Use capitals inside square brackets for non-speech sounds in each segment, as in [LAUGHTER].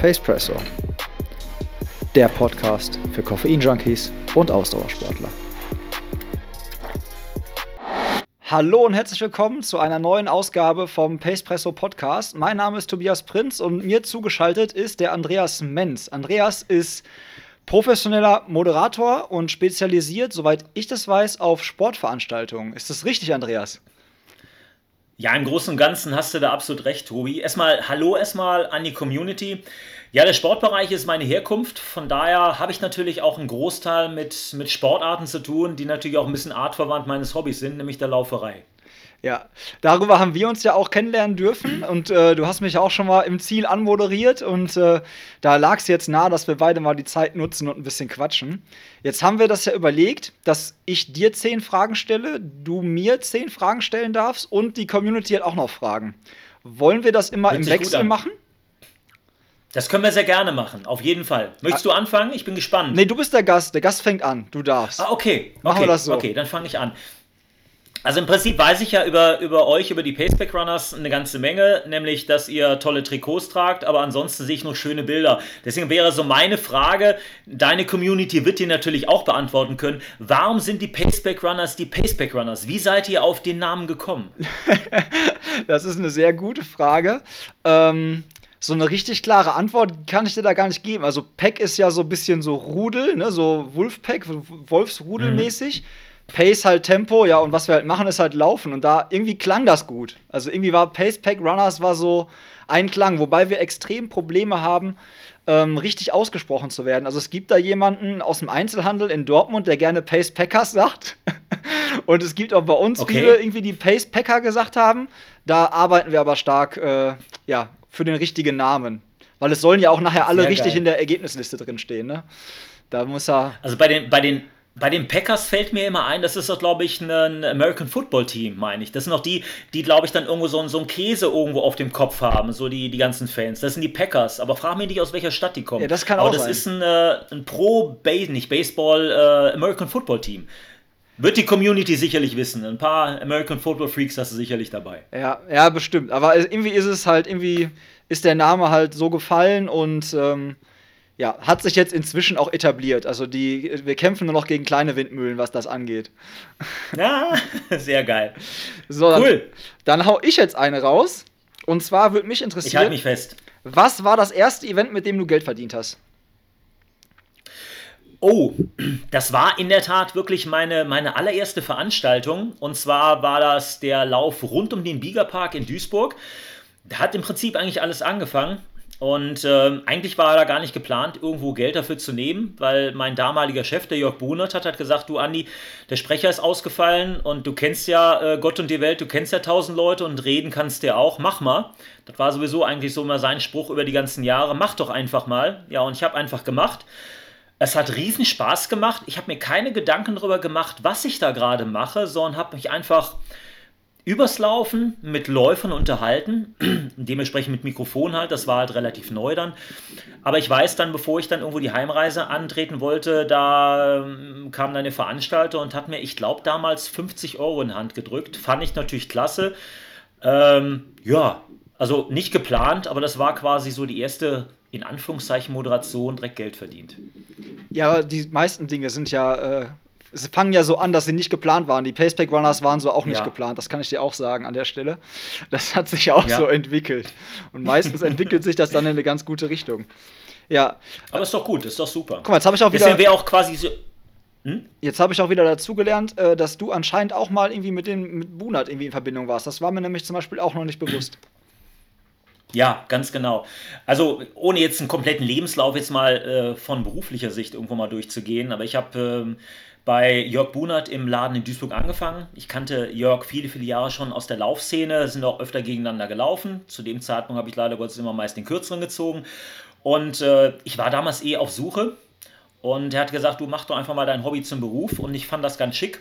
Pacepresso, der Podcast für Koffein-Junkies und Ausdauersportler. Hallo und herzlich willkommen zu einer neuen Ausgabe vom Pacepresso Podcast. Mein Name ist Tobias Prinz und mir zugeschaltet ist der Andreas Menz. Andreas ist professioneller Moderator und spezialisiert, soweit ich das weiß, auf Sportveranstaltungen. Ist das richtig, Andreas? Ja, im Großen und Ganzen hast du da absolut recht, Tobi. Erstmal Hallo erstmal an die Community. Ja, der Sportbereich ist meine Herkunft. Von daher habe ich natürlich auch einen Großteil mit, mit Sportarten zu tun, die natürlich auch ein bisschen artverwandt meines Hobbys sind, nämlich der Lauferei. Ja, darüber haben wir uns ja auch kennenlernen dürfen [CLEARS THROAT] und äh, du hast mich auch schon mal im Ziel anmoderiert und äh, da lag es jetzt nah, dass wir beide mal die Zeit nutzen und ein bisschen quatschen. Jetzt haben wir das ja überlegt, dass ich dir zehn Fragen stelle, du mir zehn Fragen stellen darfst und die Community hat auch noch Fragen. Wollen wir das immer Hört im Wechsel machen? Das können wir sehr gerne machen, auf jeden Fall. Möchtest ah. du anfangen? Ich bin gespannt. Nee, du bist der Gast. Der Gast fängt an. Du darfst. Ah, okay. Machen okay. wir das so. Okay, dann fange ich an. Also im Prinzip weiß ich ja über, über euch, über die Paceback Runners eine ganze Menge, nämlich, dass ihr tolle Trikots tragt, aber ansonsten sehe ich nur schöne Bilder. Deswegen wäre so meine Frage, deine Community wird dir natürlich auch beantworten können, warum sind die Paceback Runners die Paceback Runners? Wie seid ihr auf den Namen gekommen? [LAUGHS] das ist eine sehr gute Frage. Ähm, so eine richtig klare Antwort kann ich dir da gar nicht geben. Also Pack ist ja so ein bisschen so Rudel, ne? so Wolfpack, Wolfsrudelmäßig. Mhm. Pace halt Tempo, ja, und was wir halt machen, ist halt laufen. Und da irgendwie klang das gut. Also irgendwie war Pace Pack Runners war so ein Klang, wobei wir extrem Probleme haben, ähm, richtig ausgesprochen zu werden. Also es gibt da jemanden aus dem Einzelhandel in Dortmund, der gerne Pace Packers sagt. [LAUGHS] und es gibt auch bei uns okay. viele irgendwie, die Pace Packer gesagt haben. Da arbeiten wir aber stark, äh, ja, für den richtigen Namen. Weil es sollen ja auch nachher alle Sehr richtig geil. in der Ergebnisliste drinstehen, ne? Da muss er. Also bei den, bei den bei den Packers fällt mir immer ein, das ist doch, glaube ich, ein American Football Team, meine ich. Das sind auch die, die, glaube ich, dann irgendwo so, so einen Käse irgendwo auf dem Kopf haben, so die, die ganzen Fans. Das sind die Packers. Aber frag mich nicht, aus welcher Stadt die kommen. Ja, das kann Aber auch das sein. ist ein, äh, ein Pro-Base, nicht Baseball, äh, American Football Team. Wird die Community sicherlich wissen. Ein paar American Football Freaks hast du sicherlich dabei. Ja, ja, bestimmt. Aber irgendwie ist es halt, irgendwie ist der Name halt so gefallen und ähm, ja, hat sich jetzt inzwischen auch etabliert. Also die, wir kämpfen nur noch gegen kleine Windmühlen, was das angeht. Ja, [LAUGHS] sehr geil. So, cool. Dann, dann hau ich jetzt eine raus. Und zwar würde mich interessieren. Ich halte mich fest. Was war das erste Event, mit dem du Geld verdient hast? Oh, das war in der Tat wirklich meine, meine allererste Veranstaltung. Und zwar war das der Lauf rund um den Biegerpark in Duisburg. Da hat im Prinzip eigentlich alles angefangen. Und äh, eigentlich war da gar nicht geplant, irgendwo Geld dafür zu nehmen, weil mein damaliger Chef, der Jörg Bohnert, hat, hat gesagt, du Andi, der Sprecher ist ausgefallen und du kennst ja äh, Gott und die Welt, du kennst ja tausend Leute und reden kannst ja auch, mach mal. Das war sowieso eigentlich so immer sein Spruch über die ganzen Jahre, mach doch einfach mal. Ja, und ich habe einfach gemacht. Es hat riesen Spaß gemacht. Ich habe mir keine Gedanken darüber gemacht, was ich da gerade mache, sondern habe mich einfach übers Laufen mit Läufern unterhalten, [CLEARS THROAT] dementsprechend mit Mikrofon halt, das war halt relativ neu dann. Aber ich weiß dann, bevor ich dann irgendwo die Heimreise antreten wollte, da ähm, kam dann eine Veranstalter und hat mir, ich glaube, damals 50 Euro in die Hand gedrückt. Fand ich natürlich klasse. Ähm, ja, also nicht geplant, aber das war quasi so die erste, in Anführungszeichen, Moderation, direkt Geld verdient. Ja, die meisten Dinge sind ja äh, es fangen ja so an, dass sie nicht geplant waren. Die Paceback Runners waren so auch nicht ja. geplant. Das kann ich dir auch sagen an der Stelle. Das hat sich auch ja. so entwickelt. Und meistens entwickelt sich das dann in eine ganz gute Richtung. Ja. Aber ist doch gut, ist doch super. Guck mal, jetzt habe ich auch wieder. wäre auch quasi so. Hm? Jetzt habe ich auch wieder dazugelernt, äh, dass du anscheinend auch mal irgendwie mit dem mit Bunat irgendwie in Verbindung warst. Das war mir nämlich zum Beispiel auch noch nicht bewusst. Ja, ganz genau. Also ohne jetzt einen kompletten Lebenslauf jetzt mal äh, von beruflicher Sicht irgendwo mal durchzugehen, aber ich habe ähm, bei Jörg Bunert im Laden in Duisburg angefangen. Ich kannte Jörg viele, viele Jahre schon aus der Laufszene, sind auch öfter gegeneinander gelaufen. Zu dem Zeitpunkt habe ich leider Gottes immer meist den kürzeren gezogen. Und äh, ich war damals eh auf Suche. Und er hat gesagt, du mach doch einfach mal dein Hobby zum Beruf. Und ich fand das ganz schick.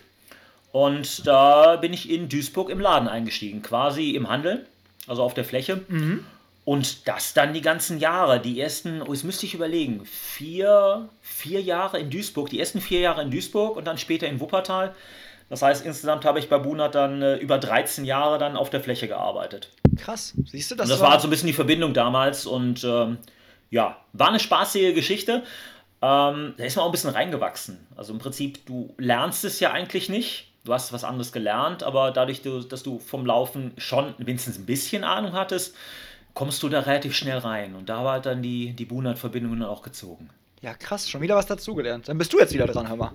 Und da bin ich in Duisburg im Laden eingestiegen, quasi im Handel, also auf der Fläche. Mhm. Und das dann die ganzen Jahre, die ersten, oh, jetzt müsste ich überlegen, vier, vier Jahre in Duisburg, die ersten vier Jahre in Duisburg und dann später in Wuppertal. Das heißt, insgesamt habe ich bei Bunat dann äh, über 13 Jahre dann auf der Fläche gearbeitet. Krass, siehst du das? Und das war halt so ein bisschen die Verbindung damals und ähm, ja, war eine spaßige Geschichte. Ähm, da ist man auch ein bisschen reingewachsen. Also im Prinzip, du lernst es ja eigentlich nicht. Du hast was anderes gelernt, aber dadurch, dass du vom Laufen schon wenigstens ein bisschen Ahnung hattest, kommst du da relativ schnell rein. Und da war dann die, die Bunat-Verbindung auch gezogen. Ja, krass, schon wieder was dazugelernt. Dann bist du jetzt wieder dran, mal.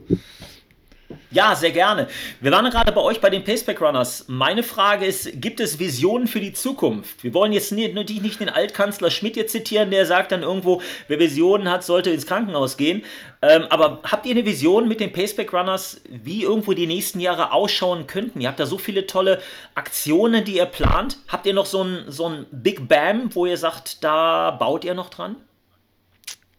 Ja, sehr gerne. Wir waren gerade bei euch bei den Paceback Runners. Meine Frage ist, gibt es Visionen für die Zukunft? Wir wollen jetzt natürlich nicht den Altkanzler Schmidt jetzt zitieren, der sagt dann irgendwo, wer Visionen hat, sollte ins Krankenhaus gehen. Ähm, aber habt ihr eine Vision mit den Paceback Runners, wie irgendwo die nächsten Jahre ausschauen könnten? Ihr habt da so viele tolle Aktionen, die ihr plant. Habt ihr noch so ein, so ein Big Bam, wo ihr sagt, da baut ihr noch dran?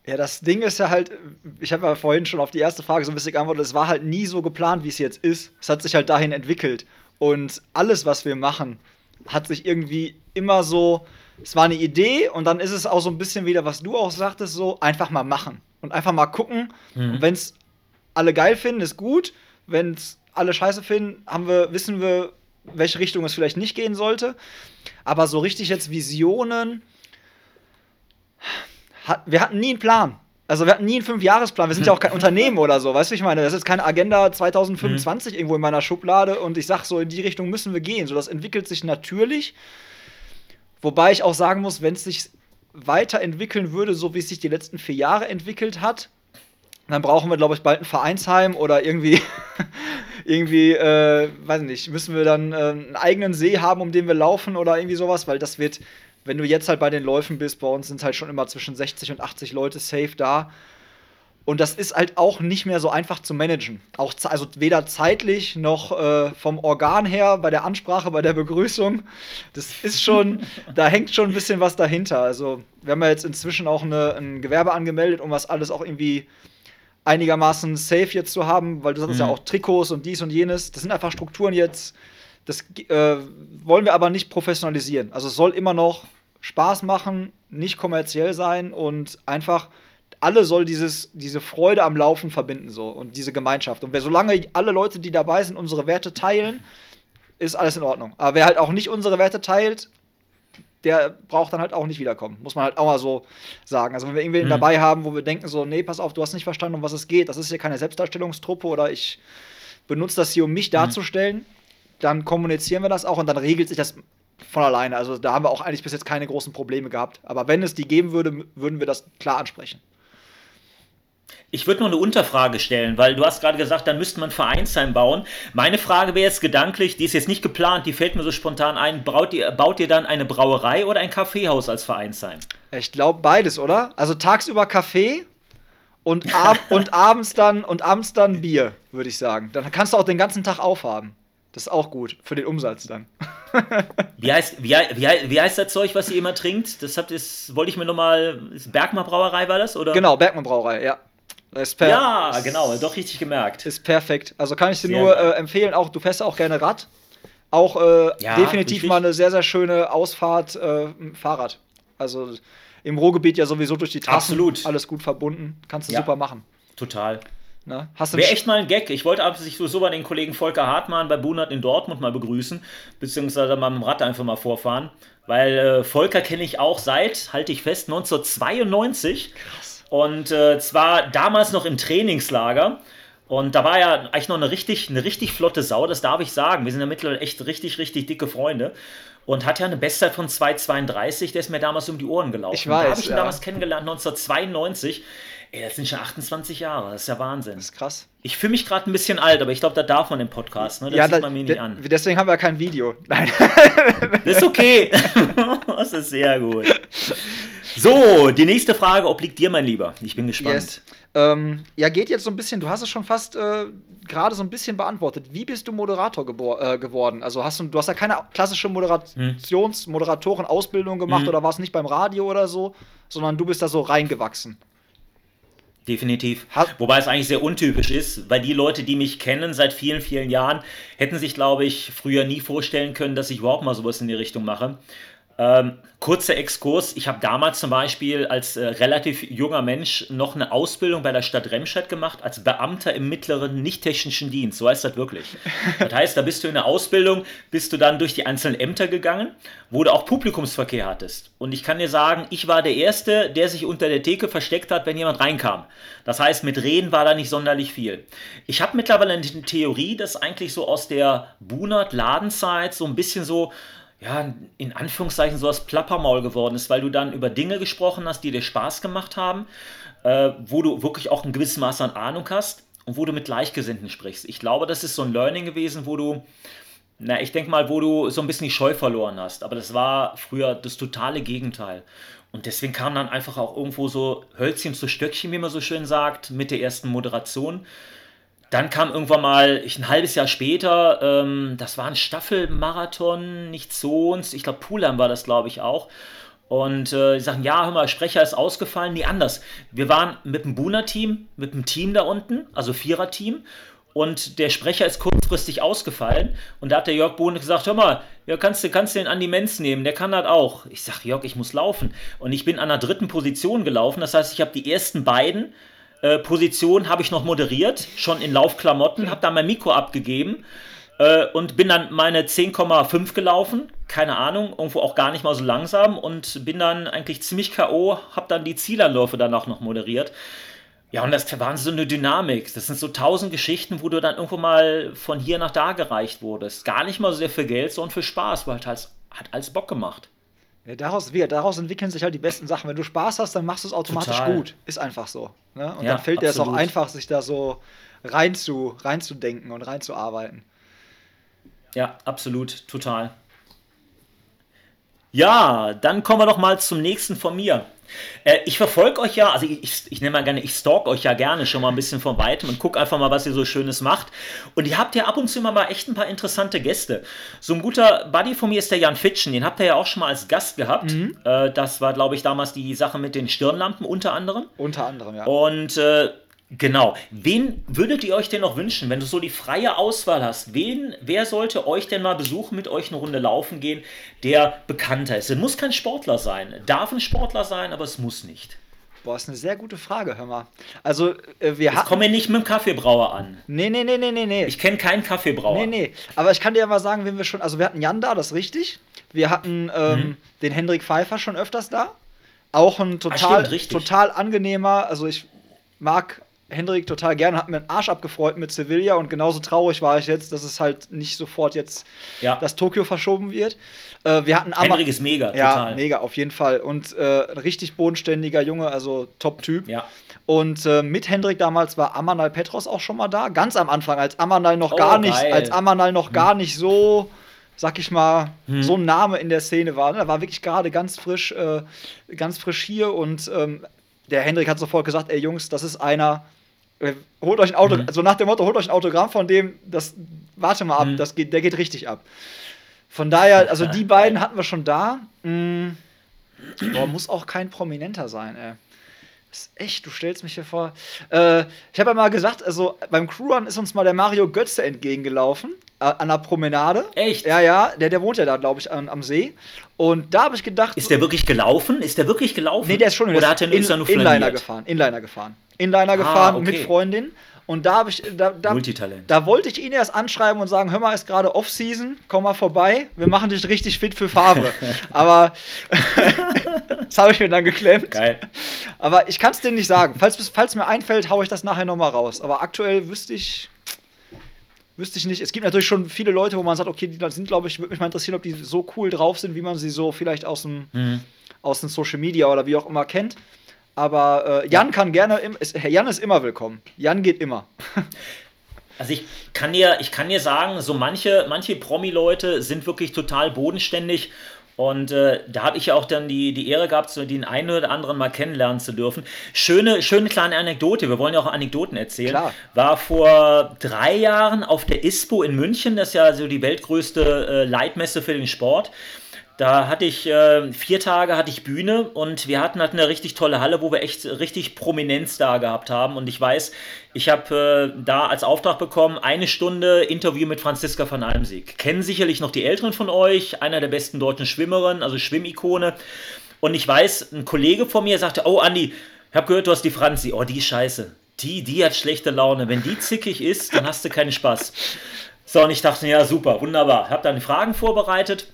Ja, das Ding ist ja halt, ich habe ja vorhin schon auf die erste Frage so ein bisschen geantwortet, es war halt nie so geplant, wie es jetzt ist. Es hat sich halt dahin entwickelt. Und alles, was wir machen, hat sich irgendwie immer so, es war eine Idee und dann ist es auch so ein bisschen wieder, was du auch sagtest, so einfach mal machen und einfach mal gucken. Mhm. wenn es alle geil finden, ist gut. Wenn es alle scheiße finden, haben wir, wissen wir, welche Richtung es vielleicht nicht gehen sollte. Aber so richtig jetzt Visionen hat, wir hatten nie einen Plan. Also wir hatten nie einen Fünfjahresplan. Wir sind ja auch kein [LAUGHS] Unternehmen oder so. Weißt du, ich meine, das ist keine Agenda 2025 mhm. irgendwo in meiner Schublade und ich sag so, in die Richtung müssen wir gehen. So, das entwickelt sich natürlich. Wobei ich auch sagen muss, wenn es sich weiterentwickeln würde, so wie es sich die letzten vier Jahre entwickelt hat, dann brauchen wir, glaube ich, bald ein Vereinsheim oder irgendwie, [LAUGHS] irgendwie, äh, weiß nicht, müssen wir dann äh, einen eigenen See haben, um den wir laufen oder irgendwie sowas, weil das wird, wenn du jetzt halt bei den Läufen bist, bei uns sind halt schon immer zwischen 60 und 80 Leute safe da. Und das ist halt auch nicht mehr so einfach zu managen. Auch also weder zeitlich noch äh, vom Organ her, bei der Ansprache, bei der Begrüßung. Das ist schon, [LAUGHS] da hängt schon ein bisschen was dahinter. Also, wir haben ja jetzt inzwischen auch eine, ein Gewerbe angemeldet, um was alles auch irgendwie einigermaßen safe jetzt zu haben, weil du sagst mhm. ja auch Trikots und dies und jenes. Das sind einfach Strukturen jetzt, das äh, wollen wir aber nicht professionalisieren. Also es soll immer noch Spaß machen, nicht kommerziell sein und einfach alle soll dieses, diese Freude am Laufen verbinden so und diese Gemeinschaft. Und wer solange alle Leute, die dabei sind, unsere Werte teilen, ist alles in Ordnung. Aber wer halt auch nicht unsere Werte teilt, der braucht dann halt auch nicht wiederkommen. Muss man halt auch mal so sagen. Also wenn wir irgendwen mhm. dabei haben, wo wir denken so, nee, pass auf, du hast nicht verstanden, um was es geht. Das ist hier keine Selbstdarstellungstruppe oder ich benutze das hier, um mich mhm. darzustellen. Dann kommunizieren wir das auch und dann regelt sich das von alleine. Also da haben wir auch eigentlich bis jetzt keine großen Probleme gehabt. Aber wenn es die geben würde, würden wir das klar ansprechen. Ich würde noch eine Unterfrage stellen, weil du hast gerade gesagt, dann müsste man Vereinsheim bauen. Meine Frage wäre jetzt gedanklich, die ist jetzt nicht geplant, die fällt mir so spontan ein. Baut ihr, baut ihr dann eine Brauerei oder ein Kaffeehaus als Vereinsheim? Ich glaube beides, oder? Also tagsüber Kaffee und, ab [LAUGHS] und abends dann und abends dann Bier, würde ich sagen. Dann kannst du auch den ganzen Tag aufhaben. Das ist auch gut für den Umsatz dann. [LAUGHS] wie, heißt, wie, wie, wie heißt das Zeug, was ihr immer trinkt? Das, habt, das wollte ich mir nochmal. Bergmann Brauerei war das? Oder? Genau, Bergmann Brauerei, ja. ja, genau, doch richtig gemerkt. Ist perfekt. Also kann ich dir sehr nur äh, empfehlen, auch du fährst auch gerne Rad. Auch äh, ja, definitiv richtig. mal eine sehr, sehr schöne Ausfahrt äh, Fahrrad. Also im Ruhrgebiet ja sowieso durch die Trassen. Absolut. Alles gut verbunden. Kannst du ja. super machen. Total. Ne? Wäre echt mal ein Gag. Ich wollte sich so bei den Kollegen Volker Hartmann bei Bunert in Dortmund mal begrüßen, beziehungsweise mal mit dem Rad einfach mal vorfahren. Weil äh, Volker kenne ich auch seit, halte ich fest, 1992. Krass. Und äh, zwar damals noch im Trainingslager. Und da war er eigentlich noch eine richtig, eine richtig flotte Sau, das darf ich sagen. Wir sind ja mittlerweile echt richtig, richtig dicke Freunde. Und hat ja eine Bestzeit von 2,32, der ist mir damals um die Ohren gelaufen. Ich weiß. Da habe ich ihn ja. damals kennengelernt, 1992. Ey, das sind schon 28 Jahre, das ist ja Wahnsinn. Das ist krass. Ich fühle mich gerade ein bisschen alt, aber ich glaube, da darf man im Podcast, ne? Das ja, sieht man mir nicht an. Deswegen haben wir kein Video. [LAUGHS] Nein. Das ist okay. [LAUGHS] das ist sehr gut. So, die nächste Frage obliegt dir, mein Lieber. Ich bin gespannt. Yes. Ähm, ja, geht jetzt so ein bisschen, du hast es schon fast äh, gerade so ein bisschen beantwortet. Wie bist du Moderator äh, geworden? Also hast du, du hast ja keine klassische Moderations-, hm. Moderatoren-Ausbildung gemacht hm. oder warst nicht beim Radio oder so, sondern du bist da so reingewachsen. Definitiv. Wobei es eigentlich sehr untypisch ist, weil die Leute, die mich kennen seit vielen, vielen Jahren, hätten sich, glaube ich, früher nie vorstellen können, dass ich überhaupt mal sowas in die Richtung mache. Ähm, kurzer Exkurs. Ich habe damals zum Beispiel als äh, relativ junger Mensch noch eine Ausbildung bei der Stadt Remscheid gemacht, als Beamter im mittleren nicht-technischen Dienst. So heißt das wirklich. Das heißt, da bist du in der Ausbildung, bist du dann durch die einzelnen Ämter gegangen, wo du auch Publikumsverkehr hattest. Und ich kann dir sagen, ich war der Erste, der sich unter der Theke versteckt hat, wenn jemand reinkam. Das heißt, mit Reden war da nicht sonderlich viel. Ich habe mittlerweile eine Theorie, dass eigentlich so aus der Bunert-Ladenzeit so ein bisschen so ja, in Anführungszeichen so das Plappermaul geworden ist, weil du dann über Dinge gesprochen hast, die dir Spaß gemacht haben, äh, wo du wirklich auch ein gewisses Maß an Ahnung hast und wo du mit Gleichgesinnten sprichst. Ich glaube, das ist so ein Learning gewesen, wo du, na, ich denke mal, wo du so ein bisschen die Scheu verloren hast. Aber das war früher das totale Gegenteil. Und deswegen kam dann einfach auch irgendwo so Hölzchen zu Stöckchen, wie man so schön sagt, mit der ersten Moderation. Dann kam irgendwann mal, ich, ein halbes Jahr später, ähm, das war ein Staffelmarathon, nicht so ich glaube Pulheim war das, glaube ich, auch. Und äh, die sagen, ja, hör mal, Sprecher ist ausgefallen. Nee, anders. Wir waren mit dem Buna-Team, mit dem Team da unten, also Vierer-Team. Und der Sprecher ist kurzfristig ausgefallen. Und da hat der Jörg Bohne gesagt, hör mal, ja, kannst du den Andi Menz nehmen, der kann das auch. Ich sag, Jörg, ich muss laufen. Und ich bin an der dritten Position gelaufen. Das heißt, ich habe die ersten beiden äh, Position habe ich noch moderiert, schon in Laufklamotten, habe da mein Mikro abgegeben äh, und bin dann meine 10,5 gelaufen, keine Ahnung, irgendwo auch gar nicht mal so langsam und bin dann eigentlich ziemlich K.O., habe dann die Zielanläufe danach noch moderiert. Ja, und das war so eine Dynamik. Das sind so tausend Geschichten, wo du dann irgendwo mal von hier nach da gereicht wurdest. Gar nicht mal so sehr für Geld, sondern für Spaß, weil halt hat alles Bock gemacht. Ja, daraus, wie, daraus entwickeln sich halt die besten Sachen. Wenn du Spaß hast, dann machst du es automatisch Total. gut. Ist einfach so. Ne? Und ja, dann fällt dir es auch einfach, sich da so rein zu, reinzudenken und reinzuarbeiten. Ja, absolut, total. Ja, dann kommen wir doch mal zum nächsten von mir. Äh, ich verfolge euch ja, also ich, ich, ich nenne mal gerne, ich stalk euch ja gerne schon mal ein bisschen von weitem und gucke einfach mal, was ihr so Schönes macht. Und ihr habt ja ab und zu immer mal echt ein paar interessante Gäste. So ein guter Buddy von mir ist der Jan Fitschen, den habt ihr ja auch schon mal als Gast gehabt. Mhm. Äh, das war, glaube ich, damals die Sache mit den Stirnlampen unter anderem. Unter anderem, ja. Und äh, Genau. Wen würdet ihr euch denn noch wünschen, wenn du so die freie Auswahl hast? Wen, wer sollte euch denn mal besuchen, mit euch eine Runde laufen gehen, der bekannter ist? Es muss kein Sportler sein. Darf ein Sportler sein, aber es muss nicht. Boah, ist eine sehr gute Frage, hör mal. Also, äh, wir haben. kommen wir nicht mit dem Kaffeebrauer an. Nee, nee, nee, nee, nee, nee. Ich kenne keinen Kaffeebrauer. Nee, nee. Aber ich kann dir ja mal sagen, wen wir schon. Also, wir hatten Jan da, das ist richtig. Wir hatten ähm, mhm. den Hendrik Pfeiffer schon öfters da. Auch ein total, Ach, stimmt, total angenehmer. Also, ich mag Hendrik total gerne, hat mir einen Arsch abgefreut mit Sevilla und genauso traurig war ich jetzt, dass es halt nicht sofort jetzt ja. das Tokio verschoben wird. Äh, wir hatten Hendrik ist mega, ja, total. mega, auf jeden Fall. Und äh, richtig bodenständiger Junge, also Top-Typ. Ja. Und äh, mit Hendrik damals war Amanal Petros auch schon mal da, ganz am Anfang, als Amanal noch oh, gar nicht, geil. als Amanal noch hm. gar nicht so sag ich mal, hm. so ein Name in der Szene war. Er war wirklich gerade ganz frisch, äh, ganz frisch hier und ähm, der Hendrik hat sofort gesagt, ey Jungs, das ist einer, holt euch ein Auto, mhm. so nach dem Motto, holt euch ein Autogramm von dem, das, warte mal ab, mhm. das geht, der geht richtig ab. Von daher, also [LAUGHS] die beiden hatten wir schon da. Mhm. Boah, muss auch kein Prominenter sein, ey. ist echt, du stellst mich hier vor. Äh, ich habe ja mal gesagt, also beim Crewrun ist uns mal der Mario Götze entgegengelaufen, äh, an der Promenade. Echt? Ja, ja, der, der wohnt ja da, glaube ich, an, am See. Und da habe ich gedacht. Ist der wirklich gelaufen? Ist der wirklich gelaufen? Nee, der ist schon Oder hat er in, nur Inliner gefahren. Inliner gefahren. Inliner ah, gefahren okay. mit Freundin. Und da habe ich, da, da, da, wollte ich ihn erst anschreiben und sagen, hör mal, ist gerade Off-Season, komm mal vorbei, wir machen dich richtig fit für Farbe. [LAUGHS] Aber [LAUGHS] das habe ich mir dann geklemmt. Geil. Aber ich kann es dir nicht sagen. Falls, falls mir einfällt, haue ich das nachher nochmal raus. Aber aktuell wüsste ich, wüsste ich nicht. Es gibt natürlich schon viele Leute, wo man sagt, okay, die sind, glaube ich, würde mich mal interessieren, ob die so cool drauf sind, wie man sie so vielleicht aus dem, mhm. aus dem Social Media oder wie auch immer kennt. Aber äh, Jan kann gerne, ist, Jan ist immer willkommen. Jan geht immer. [LAUGHS] Also ich kann dir, ich kann dir sagen, so manche, manche Promi-Leute sind wirklich total bodenständig. Und äh, da habe ich ja auch dann die, die Ehre gehabt, so den einen oder anderen mal kennenlernen zu dürfen. Schöne, schöne kleine Anekdote, wir wollen ja auch Anekdoten erzählen. Klar. War vor drei Jahren auf der ISPO in München, das ist ja so die weltgrößte äh, Leitmesse für den Sport Da hatte ich äh, vier Tage hatte ich Bühne und wir hatten halt eine richtig tolle Halle, wo wir echt richtig Prominenz da gehabt haben. Und ich weiß, ich habe äh, da als Auftrag bekommen, eine Stunde Interview mit Franziska van Almsieg. Kennen sicherlich noch die Älteren von euch, einer der besten deutschen Schwimmerinnen, also Schwimmikone. Und ich weiß, ein Kollege von mir sagte, oh Andi, ich habe gehört, du hast die Franzi. Oh, die scheiße. Die, die hat schlechte Laune. Wenn die zickig ist, dann hast du keinen Spaß. So, und ich dachte, ja, super, wunderbar. Habe dann Fragen vorbereitet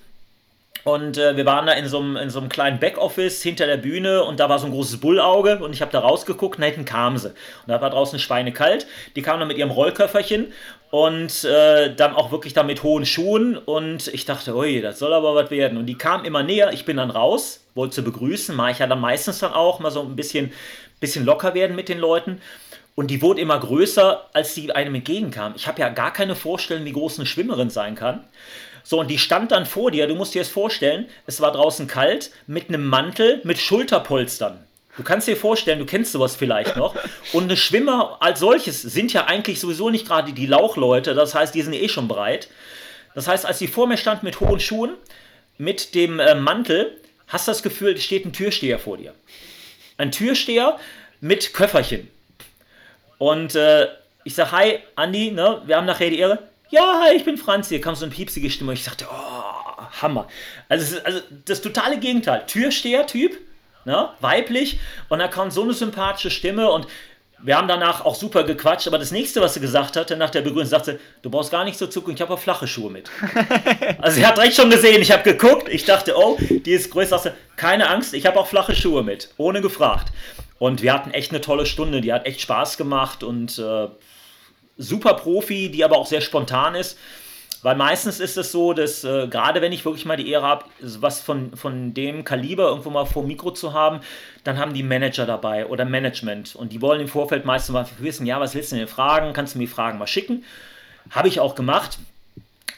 und äh, wir waren da in so einem kleinen Backoffice hinter der Bühne und da war so ein großes Bullauge und ich habe da rausgeguckt und da hinten kam sie. Und da war draußen schweinekalt. Die kam dann mit ihrem Rollköfferchen und äh, dann auch wirklich da mit hohen Schuhen und ich dachte, ui, das soll aber was werden. Und die kam immer näher, ich bin dann raus, wollte sie begrüßen, mache ich ja dann meistens dann auch, mal so ein bisschen, bisschen locker werden mit den Leuten. Und die wurde immer größer, als sie einem entgegenkam. Ich habe ja gar keine Vorstellung, wie groß eine Schwimmerin sein kann. So, und die stand dann vor dir, du musst dir das vorstellen, es war draußen kalt, mit einem Mantel, mit Schulterpolstern. Du kannst dir vorstellen, du kennst sowas vielleicht noch. Und eine Schwimmer als solches sind ja eigentlich sowieso nicht gerade die Lauchleute, das heißt, die sind eh schon breit. Das heißt, als sie vor mir stand mit hohen Schuhen, mit dem äh, Mantel, hast du das Gefühl, steht ein Türsteher vor dir. Ein Türsteher mit Köfferchen. Und äh, ich sage, hi, Andi, ne, wir haben nachher die Ehre ja, hi, ich bin Franz, hier kam so eine piepsige Stimme und ich dachte, oh, Hammer. Also, also das totale Gegenteil. Türsteher-Typ, ne, weiblich und da kam so eine sympathische Stimme und wir haben danach auch super gequatscht, aber das nächste, was sie gesagt hatte, nach der Begrüßung, sagte, du brauchst gar nicht so zucken, ich habe auch flache Schuhe mit. [LAUGHS] also sie hat direkt schon gesehen, ich habe geguckt, ich dachte, oh, die ist größer. Sagte, keine Angst, ich habe auch flache Schuhe mit, ohne gefragt. Und wir hatten echt eine tolle Stunde, die hat echt Spaß gemacht und äh, super Profi, die aber auch sehr spontan ist. Weil meistens ist es so, dass äh, gerade wenn ich wirklich mal die Ehre habe, was von, von dem Kaliber irgendwo mal vor Mikro zu haben, dann haben die Manager dabei oder Management. Und die wollen im Vorfeld meistens mal wissen, ja, was willst du denn fragen? Kannst du mir Fragen mal schicken? Habe ich auch gemacht.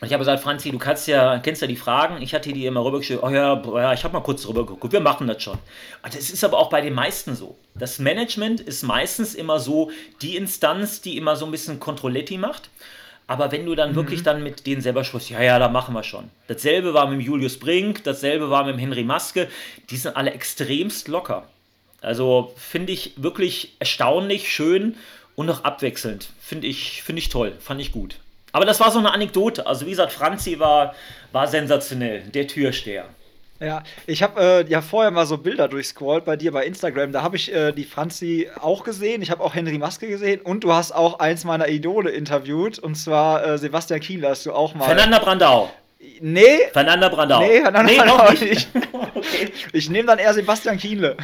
Und ich habe gesagt, Franzi, du kannst ja, kennst ja die Fragen. Ich hatte die immer rübergeschickt. Oh ja, ja ich habe mal kurz drüber geguckt. Wir machen das schon. Das ist aber auch bei den meisten so. Das Management ist meistens immer so die Instanz, die immer so ein bisschen Controletti macht. Aber wenn du dann mhm. wirklich dann mit denen selber sprichst, ja, ja, da machen wir schon. Dasselbe war mit Julius Brink, dasselbe war mit Henry Maske. Die sind alle extremst locker. Also finde ich wirklich erstaunlich, schön und noch abwechselnd. Finde ich, find ich toll, fand ich gut. Aber das war so eine Anekdote. Also wie gesagt, Franzi war, war sensationell, der Türsteher. Ja, ich habe äh, ja vorher mal so Bilder durchscrollt bei dir bei Instagram. Da habe ich äh, die Franzi auch gesehen. Ich habe auch Henry Maske gesehen. Und du hast auch eins meiner Idole interviewt. Und zwar äh, Sebastian Kiel hast du auch mal. Fernanda Brandau. Nee. Fernanda Brandau. Nee, Fernanda nee, Brandau nicht. Ich, [LAUGHS] okay. ich nehme dann eher Sebastian Kienle.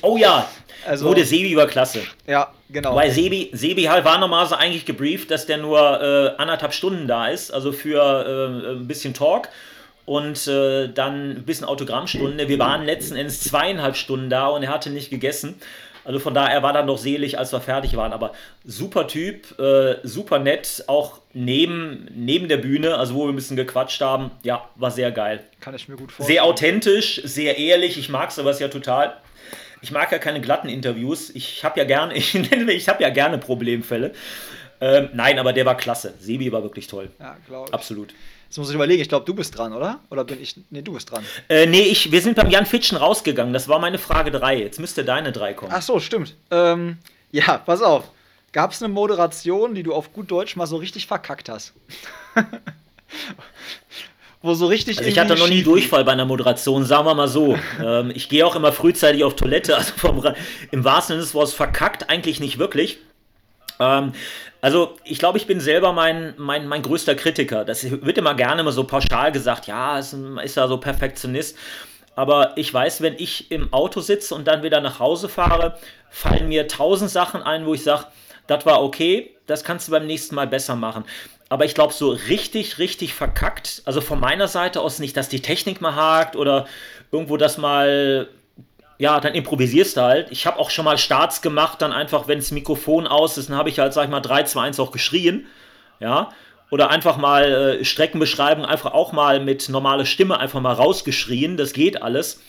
oh ja, also, Wurde Sebi war klasse. Ja, genau. Weil Sebi, Sebi halt war normalerweise eigentlich gebrieft, dass der nur äh, anderthalb Stunden da ist, also für äh, ein bisschen Talk und äh, dann ein bisschen Autogrammstunde. Wir waren letzten Endes zweieinhalb Stunden da und er hatte nicht gegessen. Also von daher war dann doch selig, als wir fertig waren. Aber super Typ, äh, super nett, auch neben, neben der Bühne, also wo wir ein bisschen gequatscht haben. Ja, war sehr geil. Kann ich mir gut vorstellen. Sehr authentisch, sehr ehrlich. Ich mag sowas ja total. Ich mag ja keine glatten Interviews. Ich habe ja gerne, [LAUGHS] ich ich habe ja gerne Problemfälle. Ähm, nein, aber der war klasse. Sebi war wirklich toll. Ja, glaube ich. Absolut. Jetzt muss ich überlegen, ich glaube, du bist dran, oder? Oder bin ich. Nee, du bist dran. Äh, nee, ich, wir sind beim Jan Fitschen rausgegangen. Das war meine Frage 3. Jetzt müsste deine 3 kommen. Ach so, stimmt. Ähm, ja, pass auf. Gab es eine Moderation, die du auf gut Deutsch mal so richtig verkackt hast? [LAUGHS] wo so richtig. Also ich hatte noch nie Durchfall bei einer Moderation, sagen wir mal so. [LAUGHS] ähm, ich gehe auch immer frühzeitig auf Toilette, also vom, im wahrsten Sinne des Wortes verkackt eigentlich nicht wirklich. Ähm, also ich glaube, ich bin selber mein, mein, mein größter Kritiker. Das wird immer gerne immer so pauschal gesagt, ja, ist, ist ja so Perfektionist. Aber ich weiß, wenn ich im Auto sitze und dann wieder nach Hause fahre, fallen mir tausend Sachen ein, wo ich sage, das war okay, das kannst du beim nächsten Mal besser machen. Aber ich glaube, so richtig, richtig verkackt, also von meiner Seite aus nicht, dass die Technik mal hakt oder irgendwo das mal, ja, dann improvisierst du halt. Ich habe auch schon mal Starts gemacht, dann einfach, wenn das Mikrofon aus ist, dann habe ich halt, sag ich mal, 3, 2, 1 auch geschrien, ja. Oder einfach mal äh, Streckenbeschreibung, einfach auch mal mit normaler Stimme einfach mal rausgeschrien, das geht alles.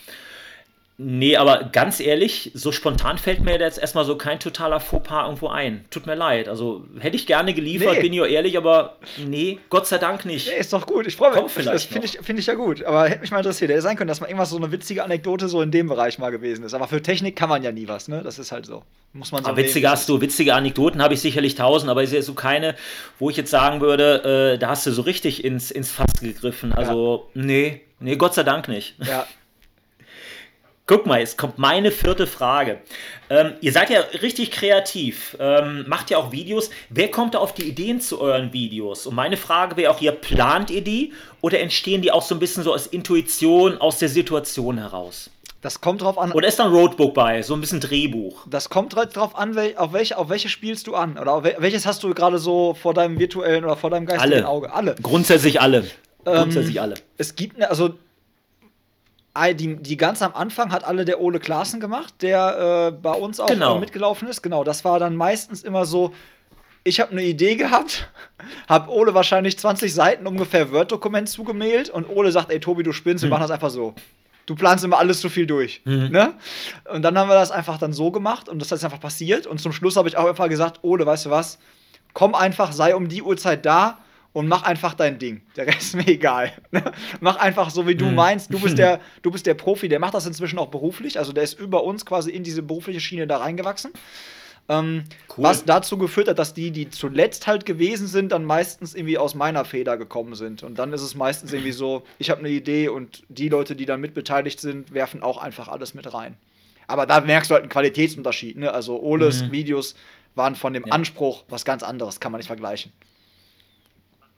Nee, aber ganz ehrlich, so spontan fällt mir jetzt erstmal so kein totaler Fauxpas irgendwo ein. Tut mir leid. Also hätte ich gerne geliefert, nee. bin ich auch ehrlich, aber nee, Gott sei Dank nicht. Nee, ist doch gut. Ich freue mich. Vielleicht das finde ich, find ich ja gut. Aber hätte mich mal interessiert. Hätte sein können, dass mal irgendwas so eine witzige Anekdote so in dem Bereich mal gewesen ist. Aber für Technik kann man ja nie was, ne? Das ist halt so. Muss man so. Aber witzige hast du, witzige Anekdoten habe ich sicherlich tausend, aber ist ja so keine, wo ich jetzt sagen würde, äh, da hast du so richtig ins, ins Fass gegriffen. Also, ja. nee, nee, Gott sei Dank nicht. Ja. [LAUGHS] Guck mal, jetzt kommt meine vierte Frage. Ähm, ihr seid ja richtig kreativ, ähm, macht ja auch Videos. Wer kommt da auf die Ideen zu euren Videos? Und meine Frage wäre auch, ihr plant ihr die oder entstehen die auch so ein bisschen so aus Intuition, aus der Situation heraus? Das kommt drauf an. Oder ist da ein Roadbook bei, so ein bisschen Drehbuch? Das kommt drauf an, auf welche, auf welche spielst du an? Oder welches hast du gerade so vor deinem virtuellen oder vor deinem geistigen alle. Auge? Alle. Grundsätzlich alle. Ähm, Grundsätzlich alle. Es gibt, ne, also die, die ganz am Anfang hat alle der Ole Klaassen gemacht, der äh, bei uns auch genau. mitgelaufen ist. Genau, das war dann meistens immer so, ich habe eine Idee gehabt, [LAUGHS] habe Ole wahrscheinlich 20 Seiten ungefähr Word-Dokument zugemailt und Ole sagt, ey Tobi, du spinnst, wir hm. machen das einfach so. Du planst immer alles zu viel durch. Mhm. Ne? Und dann haben wir das einfach dann so gemacht und das ist einfach passiert. Und zum Schluss habe ich auch einfach gesagt, Ole, weißt du was? Komm einfach, sei um die Uhrzeit da und mach einfach dein Ding. Der Rest ist mir egal. [LAUGHS] mach einfach so, wie du mhm. meinst. Du bist, [LAUGHS] der, du bist der Profi, der macht das inzwischen auch beruflich. Also der ist über uns quasi in diese berufliche Schiene da reingewachsen. Ähm, cool. Was dazu geführt hat, dass die, die zuletzt halt gewesen sind, dann meistens irgendwie aus meiner Feder gekommen sind. Und dann ist es meistens irgendwie so, ich habe eine Idee und die Leute, die dann mitbeteiligt sind, werfen auch einfach alles mit rein. Aber da merkst du halt einen Qualitätsunterschied. Ne? Also Oles mhm. Videos waren von dem ja. Anspruch was ganz anderes, kann man nicht vergleichen.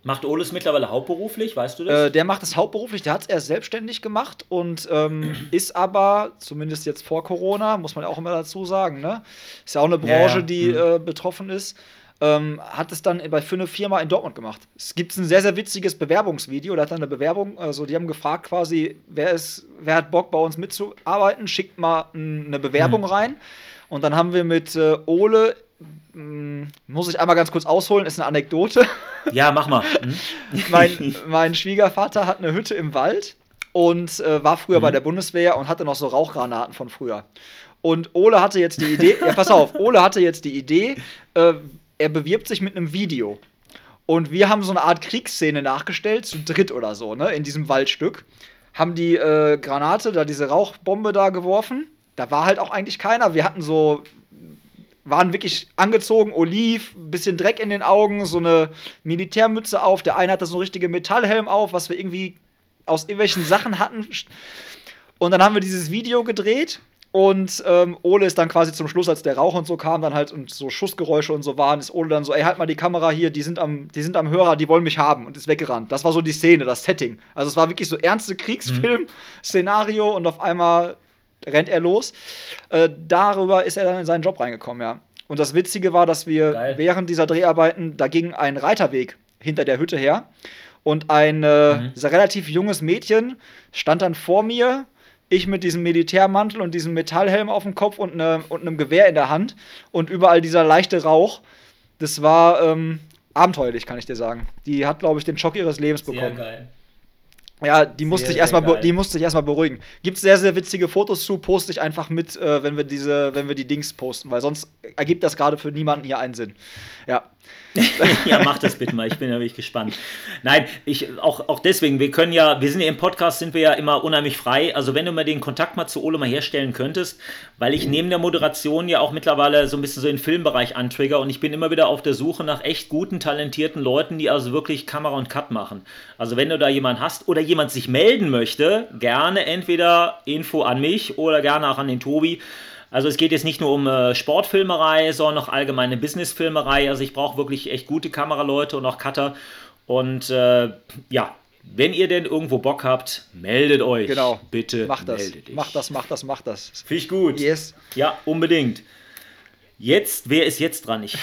Macht Oles mittlerweile hauptberuflich, weißt du das? Äh, der macht es hauptberuflich, der hat es erst selbstständig gemacht und ähm, [CLEARS THROAT] ist aber, zumindest jetzt vor Corona, muss man ja auch immer dazu sagen, ne? Ist ja auch eine Branche, ja, ja. die mhm. äh, betroffen ist. Ähm, hat es dann bei für eine Firma in Dortmund gemacht. Es gibt ein sehr, sehr witziges Bewerbungsvideo. Da hat dann eine Bewerbung, also die haben gefragt quasi, wer, ist, wer hat Bock bei uns mitzuarbeiten, schickt mal eine Bewerbung mhm. rein. Und dann haben wir mit äh, Ole muss ich einmal ganz kurz ausholen, ist eine Anekdote. Ja, mach mal. Mhm. [LAUGHS] mein, mein, Schwiegervater hat eine Hütte im Wald und äh, war früher mhm. bei der Bundeswehr und hatte noch so Rauchgranaten von früher. Und Ole hatte jetzt die Idee, ja, pass auf, Ole hatte jetzt die Idee, äh, er bewirbt sich mit einem Video. Und wir haben so eine Art Kriegsszene nachgestellt, zu dritt oder so, ne, in diesem Waldstück. Haben die äh, Granate, da diese Rauchbombe da geworfen. Da war halt auch eigentlich keiner. Wir hatten so waren wirklich angezogen, oliv, bisschen Dreck in den Augen, so eine Militärmütze auf. Der eine hatte so einen richtigen Metallhelm auf, was wir irgendwie aus irgendwelchen Sachen hatten. Und dann haben wir dieses Video gedreht und ähm, Ole ist dann quasi zum Schluss, als der Rauch und so kam, dann halt und so Schussgeräusche und so waren, ist Ole dann so, ey, halt mal die Kamera hier, die sind am, die sind am Hörer, die wollen mich haben und ist weggerannt. Das war so die Szene, das Setting. Also es war wirklich so ernste Kriegsfilm-Szenario und auf einmal rennt er los. Äh, darüber ist er dann in seinen Job reingekommen, ja. Und das Witzige war, dass wir Geil. während dieser Dreharbeiten, da ging ein Reiterweg hinter der Hütte her. Und ein äh, mhm. relativ junges Mädchen stand dann vor mir, ich mit diesem Militärmantel und diesem Metallhelm auf dem Kopf und, ne, und einem Gewehr in der Hand und überall dieser leichte Rauch. Das war ähm, abenteuerlich, kann ich dir sagen. Die hat, glaube ich, den Schock ihres Lebens bekommen. Sehr geil. Ja, die musste, ich erstmal, die musste ich erstmal beruhigen. Gibt sehr, sehr witzige Fotos zu, poste ich einfach mit, äh, wenn wir diese, wenn wir die Dings posten, weil sonst ergibt das gerade für niemanden hier einen Sinn. Ja. [LAUGHS] ja, mach das bitte mal. Ich bin nämlich gespannt. Nein, ich auch, auch deswegen, wir können ja, wir sind ja im Podcast, sind wir ja immer unheimlich frei. Also wenn du mal den Kontakt mal zu Ole mal herstellen könntest, weil ich neben der Moderation ja auch mittlerweile so ein bisschen so den Filmbereich antrigger und ich bin immer wieder auf der Suche nach echt guten, talentierten Leuten, die also wirklich Kamera und Cut machen. Also wenn du da jemanden hast oder jemand sich melden möchte, gerne entweder Info an mich oder gerne auch an den Tobi. Also es geht jetzt nicht nur um äh, Sportfilmerei, sondern auch allgemeine Businessfilmerei. Also ich brauche wirklich echt gute Kameraleute und auch Cutter. Und äh, ja, wenn ihr denn irgendwo Bock habt, meldet euch. Genau. Bitte macht das. Macht das, macht das, macht das. Finde ich gut. Yes. Ja, unbedingt. Jetzt, wer ist jetzt dran? Ich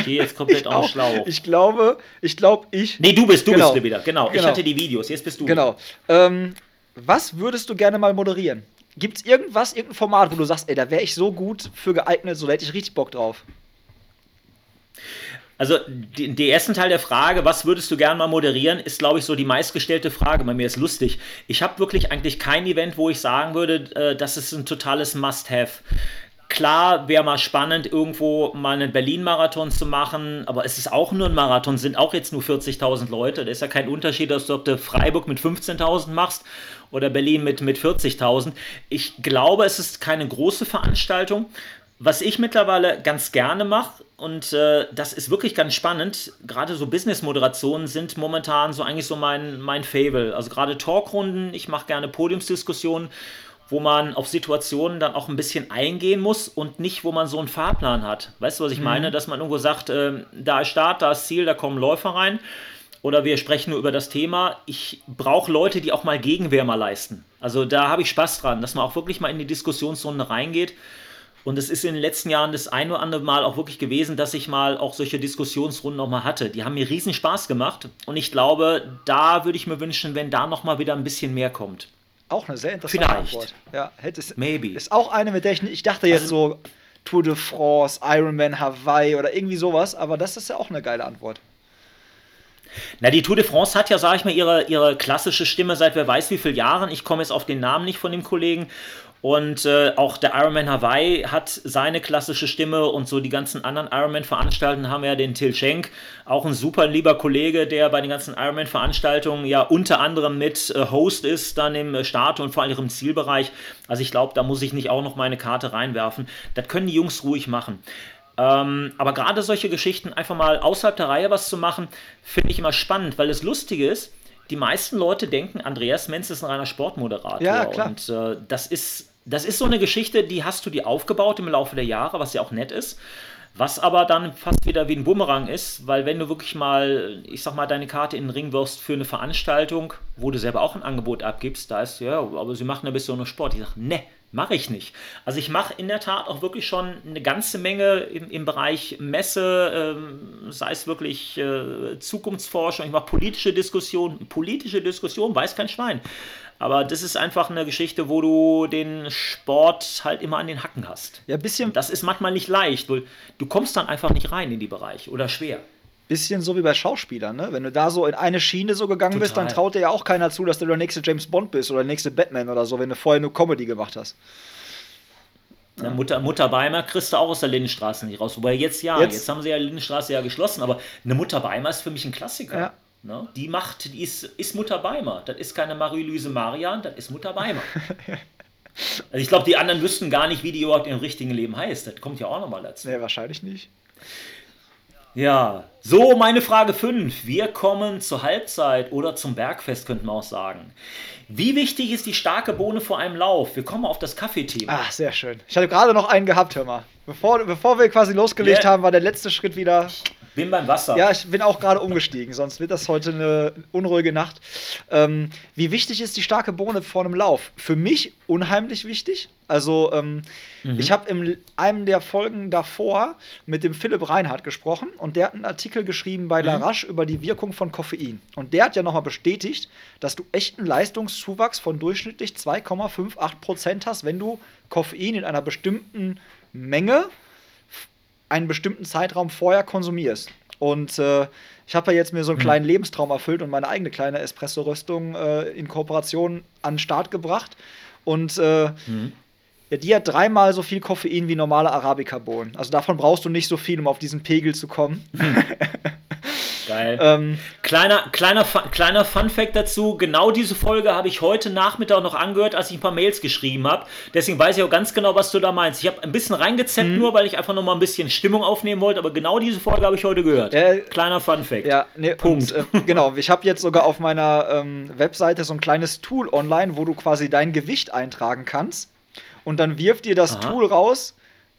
stehe jetzt komplett auf Schlauch. Ich glaube, ich glaube, ich. Nee, du bist, du genau. bist wieder. Genau. genau. Ich hatte die Videos, jetzt bist du. Genau. Ähm, was würdest du gerne mal moderieren? Gibt es irgendwas, irgendein Format, wo du sagst, ey, da wäre ich so gut für geeignet, so hätte ich richtig Bock drauf? Also die ersten Teil der Frage, was würdest du gerne mal moderieren, ist, glaube ich, so die meistgestellte Frage. Bei mir ist lustig. Ich habe wirklich eigentlich kein Event, wo ich sagen würde, äh, das ist ein totales Must-Have. Klar, wäre mal spannend, irgendwo mal einen Berlin-Marathon zu machen, aber es ist auch nur ein Marathon, sind auch jetzt nur 40.000 Leute. Da ist ja kein Unterschied, dass du, ob du Freiburg mit 15.000 machst oder Berlin mit, mit 40.000. Ich glaube, es ist keine große Veranstaltung. Was ich mittlerweile ganz gerne mache, und äh, das ist wirklich ganz spannend, gerade so Business-Moderationen sind momentan so eigentlich so mein, mein Fable. Also gerade Talkrunden, ich mache gerne Podiumsdiskussionen wo man auf Situationen dann auch ein bisschen eingehen muss und nicht, wo man so einen Fahrplan hat. Weißt du, was ich mhm. meine? Dass man irgendwo sagt, äh, da ist Start, da ist Ziel, da kommen Läufer rein. Oder wir sprechen nur über das Thema. Ich brauche Leute, die auch mal Gegenwehr mal leisten. Also da habe ich Spaß dran, dass man auch wirklich mal in die Diskussionsrunde reingeht. Und es ist in den letzten Jahren das ein oder andere Mal auch wirklich gewesen, dass ich mal auch solche Diskussionsrunden nochmal hatte. Die haben mir riesen Spaß gemacht. Und ich glaube, da würde ich mir wünschen, wenn da nochmal wieder ein bisschen mehr kommt. Auch eine sehr interessante Vielleicht. Antwort. Ja, hätte es, Maybe. Ist auch eine, mit der ich, ich dachte jetzt also, so Tour de France, Ironman Hawaii oder irgendwie sowas, aber das ist ja auch eine geile Antwort. Na, die Tour de France hat ja, sag ich mal, ihre, ihre klassische Stimme seit wer weiß wie vielen Jahren. Ich komme jetzt auf den Namen nicht von dem Kollegen. Und äh, auch der Ironman Hawaii hat seine klassische Stimme und so die ganzen anderen Ironman-Veranstaltungen haben ja den Till Schenk, auch ein super lieber Kollege, der bei den ganzen Ironman-Veranstaltungen ja unter anderem mit äh, Host ist, dann im Start und vor allem im Zielbereich. Also ich glaube, da muss ich nicht auch noch meine Karte reinwerfen. Das können die Jungs ruhig machen. Ähm, aber gerade solche Geschichten, einfach mal außerhalb der Reihe was zu machen, finde ich immer spannend, weil das Lustige ist, die meisten Leute denken, Andreas Menz ist ein reiner Sportmoderator. Ja, klar. Und äh, das ist das ist so eine Geschichte, die hast du dir aufgebaut im Laufe der Jahre, was ja auch nett ist. Was aber dann fast wieder wie ein Bumerang ist, weil wenn du wirklich mal, ich sag mal, deine Karte in den Ring wirfst für eine Veranstaltung, wo du selber auch ein Angebot abgibst, da ist ja, aber sie machen ein bisschen nur Sport. Ich sage, ne, mache ich nicht. Also ich mache in der Tat auch wirklich schon eine ganze Menge im, im Bereich Messe, ähm, sei es wirklich äh, Zukunftsforschung, ich mache politische Diskussionen, politische Diskussion, weiß kein Schwein. Aber das ist einfach eine Geschichte, wo du den Sport halt immer an den Hacken hast. Ja, bisschen. Und das ist manchmal nicht leicht, weil du kommst dann einfach nicht rein in die Bereiche oder schwer. Bisschen so wie bei Schauspielern, ne? Wenn du da so in eine Schiene so gegangen Total. bist, dann traut dir ja auch keiner zu, dass du der nächste James Bond bist oder der nächste Batman oder so, wenn du vorher nur Comedy gemacht hast. Ja. Mutter, Mutter Beimer kriegst du auch aus der Lindenstraße nicht raus. Wobei jetzt ja, jetzt, jetzt haben sie ja die Lindenstraße ja geschlossen, aber eine Mutter Beimer ist für mich ein Klassiker. Ja. Ne? Die macht, die ist, ist Mutter Beimer. Das ist keine Marie-Louise Marian, das ist Mutter Beimer. [LAUGHS] also ich glaube, die anderen wüssten gar nicht, wie die überhaupt im richtigen Leben heißt. Das kommt ja auch nochmal dazu. Nee, wahrscheinlich nicht. Ja, so meine Frage 5. Wir kommen zur Halbzeit oder zum Bergfest, könnten wir auch sagen. Wie wichtig ist die starke Bohne vor einem Lauf? Wir kommen auf das Kaffeethema. Ach, sehr schön. Ich hatte gerade noch einen gehabt, hör mal. Bevor, bevor wir quasi losgelegt ja. haben, war der letzte Schritt wieder bin beim Wasser. Ja, ich bin auch gerade umgestiegen, sonst wird das heute eine unruhige Nacht. Ähm, wie wichtig ist die starke Bohne vor einem Lauf? Für mich unheimlich wichtig. Also, ähm, mhm. ich habe in einem der Folgen davor mit dem Philipp Reinhardt gesprochen und der hat einen Artikel geschrieben bei mhm. Larache über die Wirkung von Koffein. Und der hat ja nochmal bestätigt, dass du echten Leistungszuwachs von durchschnittlich 2,58% hast, wenn du Koffein in einer bestimmten Menge einen bestimmten Zeitraum vorher konsumierst. Und äh, ich habe ja jetzt mir so einen mhm. kleinen Lebenstraum erfüllt und meine eigene kleine Espresso-Röstung äh, in Kooperation an den Start gebracht. Und äh, mhm. ja, die hat dreimal so viel Koffein wie normale Arabica-Bohnen. Also davon brauchst du nicht so viel, um auf diesen Pegel zu kommen. Mhm. [LAUGHS] Geil. Ähm, kleiner, kleiner, kleiner Fun-Fact dazu: Genau diese Folge habe ich heute Nachmittag noch angehört, als ich ein paar Mails geschrieben habe. Deswegen weiß ich auch ganz genau, was du da meinst. Ich habe ein bisschen reingezeppt, mhm. nur weil ich einfach noch mal ein bisschen Stimmung aufnehmen wollte, aber genau diese Folge habe ich heute gehört. Äh, kleiner Fun-Fact. Ja, nee, Punkt. Und, äh, genau, ich habe jetzt sogar auf meiner ähm, Webseite so ein kleines Tool online, wo du quasi dein Gewicht eintragen kannst. Und dann wirft dir das Aha. Tool raus,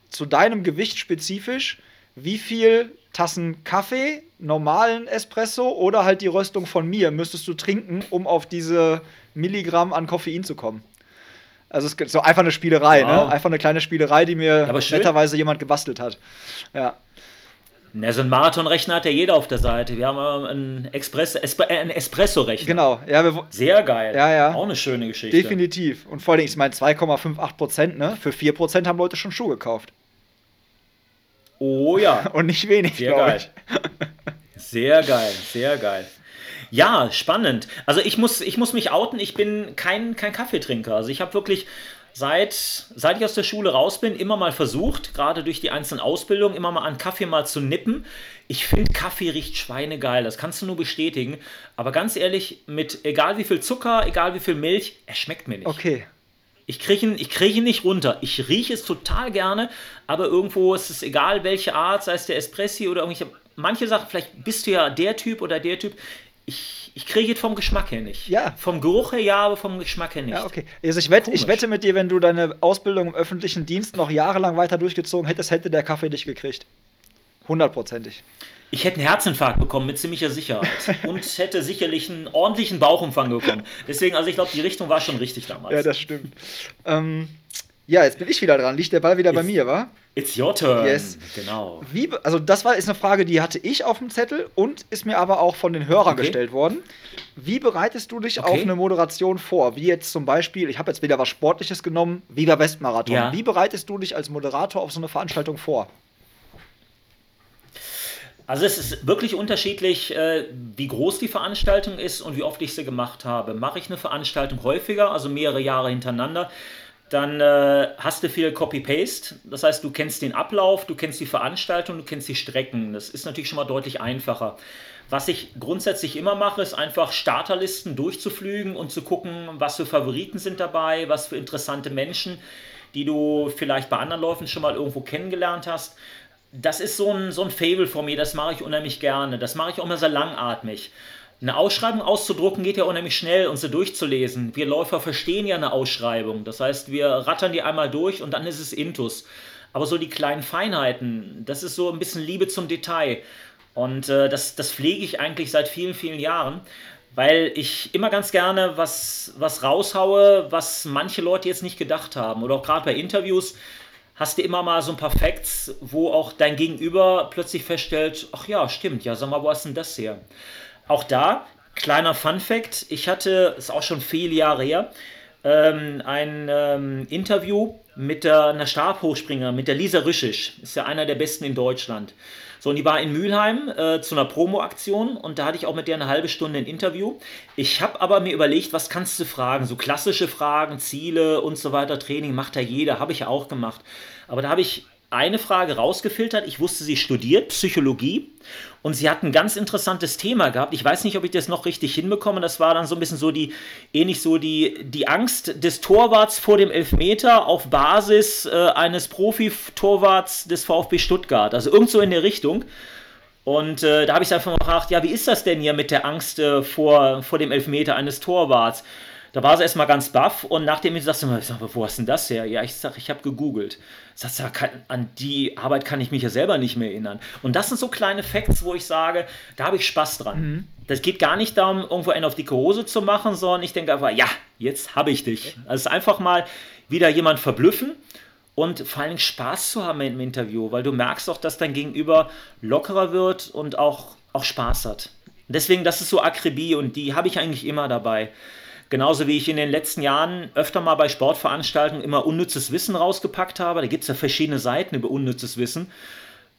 zu deinem Gewicht spezifisch, wie viel Tassen Kaffee, normalen Espresso oder halt die Röstung von mir müsstest du trinken, um auf diese Milligramm an Koffein zu kommen. Also es ist so einfach eine Spielerei, ne? wow. ne? Einfach eine kleine Spielerei, die mir netterweise jemand gebastelt hat. Ja. Na, so ein Marathonrechner hat ja jeder auf der Seite. Wir haben einen, Express, Espre äh, einen Espresso-Rechner. Genau, ja. Sehr geil. Ja, ja. Auch eine schöne Geschichte. Definitiv. Und vor allem, ich meine, 2,58 Prozent, ne? Für 4 Prozent haben Leute schon Schuhe gekauft. Oh ja. [LAUGHS] Und nicht wenig, geil. Ich. [LAUGHS] Sehr geil, sehr geil. Ja, spannend. Also ich muss, ich muss mich outen, ich bin kein, kein Kaffeetrinker. Also ich habe wirklich seit, seit ich aus der Schule raus bin, immer mal versucht, gerade durch die einzelnen Ausbildungen, immer mal an Kaffee mal zu nippen. Ich finde, Kaffee riecht schweinegeil, das kannst du nur bestätigen. Aber ganz ehrlich, mit egal wie viel Zucker, egal wie viel Milch, er schmeckt mir nicht. Okay. Ich kriege ihn, krieg ihn nicht runter. Ich rieche es total gerne, aber irgendwo ist es egal, welche Art, sei es der Espressi oder irgendwelche. Manche Sachen, vielleicht bist du ja der Typ oder der Typ. Ich, ich kriege es vom Geschmack her nicht. Ja. Vom Geruch her ja, aber vom Geschmack her nicht. Ja, okay. Also ich, wette, ich wette mit dir, wenn du deine Ausbildung im öffentlichen Dienst noch jahrelang weiter durchgezogen hättest, hätte der Kaffee dich gekriegt. Hundertprozentig. Ich hätte einen Herzinfarkt bekommen mit ziemlicher Sicherheit [LAUGHS] und hätte sicherlich einen ordentlichen Bauchumfang bekommen. Deswegen, also ich glaube, die Richtung war schon richtig damals. Ja, das stimmt. Ähm, ja, jetzt bin ich wieder dran. Liegt der Ball wieder it's, bei mir, wa? It's your turn. Yes. Genau. Wie, also das war ist eine Frage, die hatte ich auf dem Zettel und ist mir aber auch von den Hörern okay. gestellt worden. Wie bereitest du dich okay. auf eine Moderation vor? Wie jetzt zum Beispiel, ich habe jetzt wieder was Sportliches genommen, Viva Westmarathon. Ja. Wie bereitest du dich als Moderator auf so eine Veranstaltung vor? Also es ist wirklich unterschiedlich, äh, wie groß die Veranstaltung ist und wie oft ich sie gemacht habe. Mache ich eine Veranstaltung häufiger, also mehrere Jahre hintereinander, dann äh, hast du viel Copy-Paste. Das heißt, du kennst den Ablauf, du kennst die Veranstaltung, du kennst die Strecken. Das ist natürlich schon mal deutlich einfacher. Was ich grundsätzlich immer mache, ist einfach Starterlisten durchzuflügen und zu gucken, was für Favoriten sind dabei, was für interessante Menschen, die du vielleicht bei anderen Läufen schon mal irgendwo kennengelernt hast das ist so ein, so ein Fable von mir, das mache ich unheimlich gerne. Das mache ich auch immer sehr langatmig. Eine Ausschreibung auszudrucken geht ja unheimlich schnell und sie durchzulesen. Wir Läufer verstehen ja eine Ausschreibung. Das heißt, wir rattern die einmal durch und dann ist es Intus. Aber so die kleinen Feinheiten, das ist so ein bisschen Liebe zum Detail. Und äh, das, das pflege ich eigentlich seit vielen, vielen Jahren, weil ich immer ganz gerne was, was raushaue, was manche Leute jetzt nicht gedacht haben. Oder auch gerade bei Interviews hast du immer mal so ein paar Facts, wo auch dein Gegenüber plötzlich feststellt, ach ja, stimmt, ja, sag mal, wo hast denn das her? Auch da, kleiner Fun Fact, ich hatte, ist auch schon viele Jahre her, ähm, ein ähm, Interview mit der, einer Stabhochspringer, mit der Lisa Rüschisch, ist ja einer der besten in Deutschland. So, und die war in Mülheim äh, zu einer Promo-Aktion und da hatte ich auch mit der eine halbe Stunde ein Interview. Ich habe aber mir überlegt, was kannst du fragen? So klassische Fragen, Ziele und so weiter, Training macht ja jeder, habe ich ja auch gemacht. Aber da habe ich eine Frage rausgefiltert. Ich wusste, sie studiert Psychologie und sie hat ein ganz interessantes Thema gehabt. Ich weiß nicht, ob ich das noch richtig hinbekomme. Das war dann so ein bisschen so die, ähnlich so die, die Angst des Torwarts vor dem Elfmeter auf Basis äh, eines Profi-Torwarts des VfB Stuttgart. Also irgend so in der Richtung. Und äh, da habe ich einfach mal gefragt, ja, wie ist das denn hier mit der Angst äh, vor, vor dem Elfmeter eines Torwarts? Da war sie erstmal ganz baff und nachdem ich sagte, ich sag, wo hast denn das her? Ja, ich sag, ich habe gegoogelt. Sagst du, an die Arbeit kann ich mich ja selber nicht mehr erinnern. Und das sind so kleine Facts, wo ich sage, da habe ich Spaß dran. Mhm. Das geht gar nicht darum, irgendwo einen auf dicke Hose zu machen, sondern ich denke einfach, ja, jetzt habe ich dich. Also einfach mal wieder jemand verblüffen und vor allem Spaß zu haben im Interview, weil du merkst auch, dass dein Gegenüber lockerer wird und auch, auch Spaß hat. Deswegen, das ist so Akribie und die habe ich eigentlich immer dabei. Genauso wie ich in den letzten Jahren öfter mal bei Sportveranstaltungen immer unnützes Wissen rausgepackt habe. Da gibt es ja verschiedene Seiten über unnützes Wissen.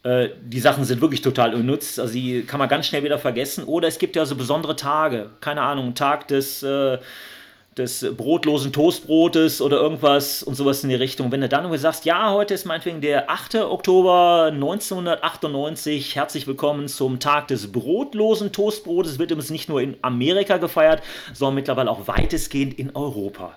Äh, die Sachen sind wirklich total unnütz. Also die kann man ganz schnell wieder vergessen. Oder es gibt ja so besondere Tage. Keine Ahnung, Tag des äh, des brotlosen Toastbrotes oder irgendwas und sowas in die Richtung. Wenn du dann irgendwie sagst, ja, heute ist meinetwegen der 8. Oktober 1998, herzlich willkommen zum Tag des brotlosen Toastbrotes, wird übrigens nicht nur in Amerika gefeiert, sondern mittlerweile auch weitestgehend in Europa.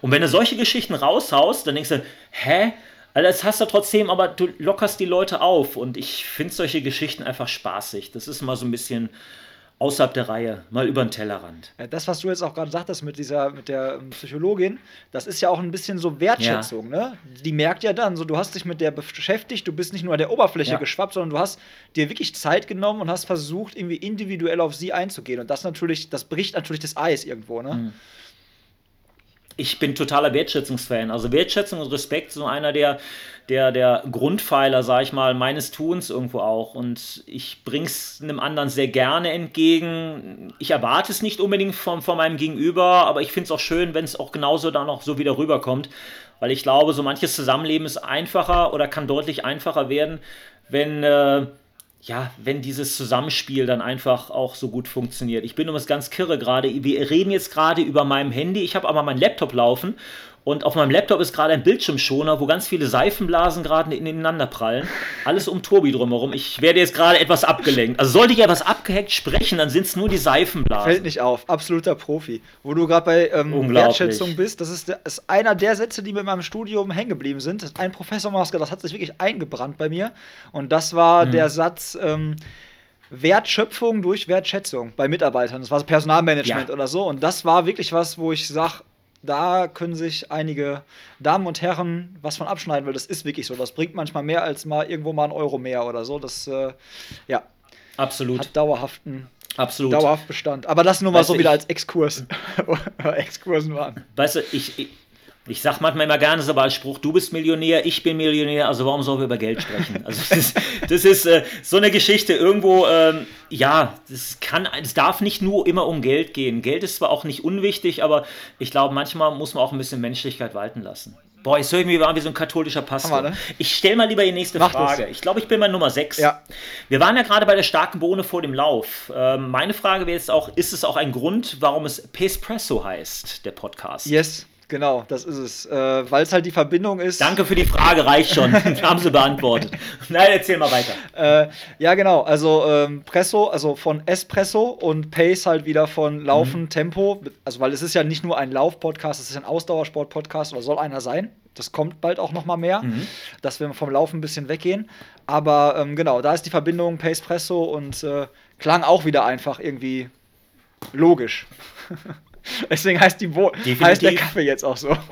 Und wenn du solche Geschichten raushaust, dann denkst du, hä? Also das hast du trotzdem, aber du lockerst die Leute auf und ich finde solche Geschichten einfach spaßig. Das ist mal so ein bisschen außerhalb der Reihe, mal über den Tellerrand. Das, was du jetzt auch gerade sagtest mit dieser, mit der ähm, Psychologin, das ist ja auch ein bisschen so Wertschätzung, ja. ne? Die merkt ja dann, so du hast dich mit der beschäftigt, du bist nicht nur an der Oberfläche ja. geschwappt, sondern du hast dir wirklich Zeit genommen und hast versucht, irgendwie individuell auf sie einzugehen. Und das natürlich, das bricht natürlich das Eis irgendwo, ne? Mhm ich bin totaler Wertschätzungsfan. Also Wertschätzung und Respekt sind einer der, der, der Grundpfeiler, sag ich mal, meines Tuns irgendwo auch. Und ich bringe es einem anderen sehr gerne entgegen. Ich erwarte es nicht unbedingt von, von meinem Gegenüber, aber ich finde es auch schön, wenn es auch genauso dann auch so wieder rüberkommt. Weil ich glaube, so manches Zusammenleben ist einfacher oder kann deutlich einfacher werden, wenn, äh, ja, wenn dieses Zusammenspiel dann einfach auch so gut funktioniert. Ich bin übrigens ganz kirre gerade. Wir reden jetzt gerade über meinem Handy. Ich habe aber meinen Laptop laufen und auf meinem Laptop ist gerade ein Bildschirmschoner, wo ganz viele Seifenblasen gerade ineinander prallen. Alles um Tobi drumherum. Ich werde jetzt gerade etwas abgelenkt. Also sollte ich etwas abgehackt sprechen, dann sind es nur die Seifenblasen. Fällt nicht auf. Absoluter Profi. Wo du gerade bei ähm, Wertschätzung bist, das ist, ist, einer der Sätze, die mir in meinem Studium hängen geblieben sind. Ein Professor Masker, das hat sich wirklich eingebrannt bei mir. Und das war mhm. der Satz. Ähm, Wertschöpfung durch Wertschätzung bei Mitarbeitern. Das war so Personalmanagement ja. oder so. Und das war wirklich was, wo ich sage, da können sich einige Damen und Herren was von abschneiden, weil das ist wirklich so. Das bringt manchmal mehr als mal irgendwo mal ein Euro mehr oder so. Das, äh, ja. Absolut. Hat dauerhaften Absolut. Dauerhaft Bestand. Aber das nur mal weißt so wieder als Exkurs. [LAUGHS] Exkursen waren. Weißt du, ich, ich, ich sag manchmal immer gerne so als Spruch, du bist Millionär, ich bin Millionär, also warum sollen wir über Geld sprechen? Also das ist, das ist äh, so eine Geschichte irgendwo, ähm, ja, das kann, es darf nicht nur immer um Geld gehen. Geld ist zwar auch nicht unwichtig, aber ich glaube, manchmal muss man auch ein bisschen Menschlichkeit walten lassen. Boah, ich soll irgendwie waren wie so ein katholischer Pastor. ne? Ich stelle mal lieber die nächste Mach Frage. Das. Ich glaube, ich bin bei Nummer 6. Ja. Wir waren ja gerade bei der starken Bohne vor dem Lauf. Ähm, meine Frage wäre jetzt auch, ist es auch ein Grund, warum es Pespresso heißt, der Podcast? Yes. Genau, das ist es. Äh, Weil es halt die Verbindung ist. Danke für die Frage, reicht schon. [LAUGHS] haben sie beantwortet. Nein, erzähl mal weiter. Äh, ja, genau. Also ähm, Presso, also von Espresso und Pace halt wieder von Laufen, mhm. Tempo. Also, weil es ist ja nicht nur ein Lauf-Podcast, es ist ein Ausdauersport-Podcast oder soll einer sein. Das kommt bald auch noch mal mehr, mhm. dass wir vom Laufen ein bisschen weggehen. Aber ähm, genau, da ist die Verbindung Pace Presso und äh, klang auch wieder einfach irgendwie logisch. [LAUGHS] [LAUGHS] Deswegen heißt, die Bo heißt der Kaffee jetzt auch so. [LAUGHS]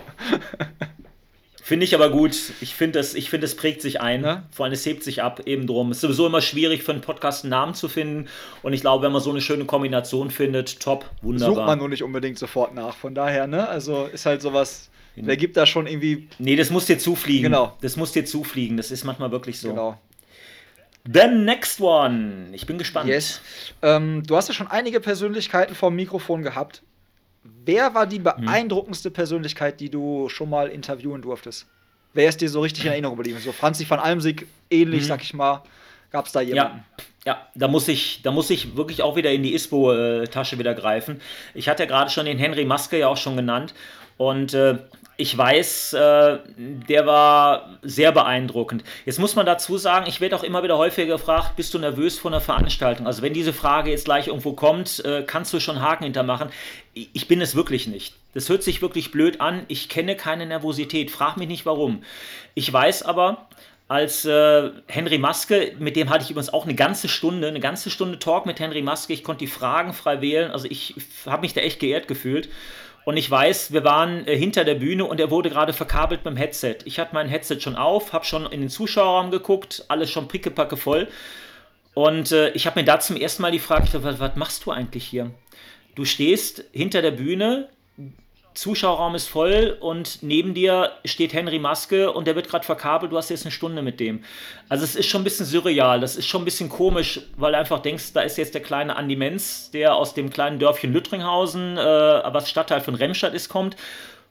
Finde ich aber gut. Ich finde, es find, prägt sich ein. Ja? Vor allem, es hebt sich ab, eben drum. Es ist sowieso immer schwierig, für einen Podcast einen Namen zu finden. Und ich glaube, wenn man so eine schöne Kombination findet, top, wunderbar. Sucht man nur nicht unbedingt sofort nach. Von daher, ne? Also ist halt sowas. Wer gibt da schon irgendwie. Nee, das muss dir zufliegen. Genau. Das muss dir zufliegen. Das ist manchmal wirklich so. Genau. The next one. Ich bin gespannt. Yes. Ähm, du hast ja schon einige Persönlichkeiten vom Mikrofon gehabt. Wer war die mhm. beeindruckendste Persönlichkeit, die du schon mal interviewen durftest? Wer ist dir so richtig in [LAUGHS] Erinnerung geblieben? So Franzi van Almsig, ähnlich, mhm. sag ich mal. Gab es da jemanden? Ja, ja, da muss ich, da muss ich wirklich auch wieder in die ISPO-Tasche wieder greifen. Ich hatte ja gerade schon den Henry Maske ja auch schon genannt. Und äh, ich weiß, äh, der war sehr beeindruckend. Jetzt muss man dazu sagen, ich werde auch immer wieder häufiger gefragt, bist du nervös vor einer Veranstaltung? Also wenn diese Frage jetzt gleich irgendwo kommt, äh, kannst du schon Haken hintermachen. Ich bin es wirklich nicht. Das hört sich wirklich blöd an. Ich kenne keine Nervosität. Frag mich nicht warum. Ich weiß aber, als äh, Henry Maske, mit dem hatte ich übrigens auch eine ganze Stunde, eine ganze Stunde Talk mit Henry Maske. Ich konnte die Fragen frei wählen. Also ich habe mich da echt geehrt gefühlt. Und ich weiß, wir waren äh, hinter der Bühne und er wurde gerade verkabelt mit dem Headset. Ich hatte mein Headset schon auf, habe schon in den Zuschauerraum geguckt, alles schon pickepacke voll. Und äh, ich habe mir da zum ersten Mal die Frage, was, was machst du eigentlich hier? Du stehst hinter der Bühne, Zuschauerraum ist voll und neben dir steht Henry Maske und der wird gerade verkabelt, du hast jetzt eine Stunde mit dem. Also es ist schon ein bisschen surreal, das ist schon ein bisschen komisch, weil du einfach denkst, da ist jetzt der kleine Andi Menz, der aus dem kleinen Dörfchen Lüttringhausen, äh, was Stadtteil von Remstadt ist, kommt.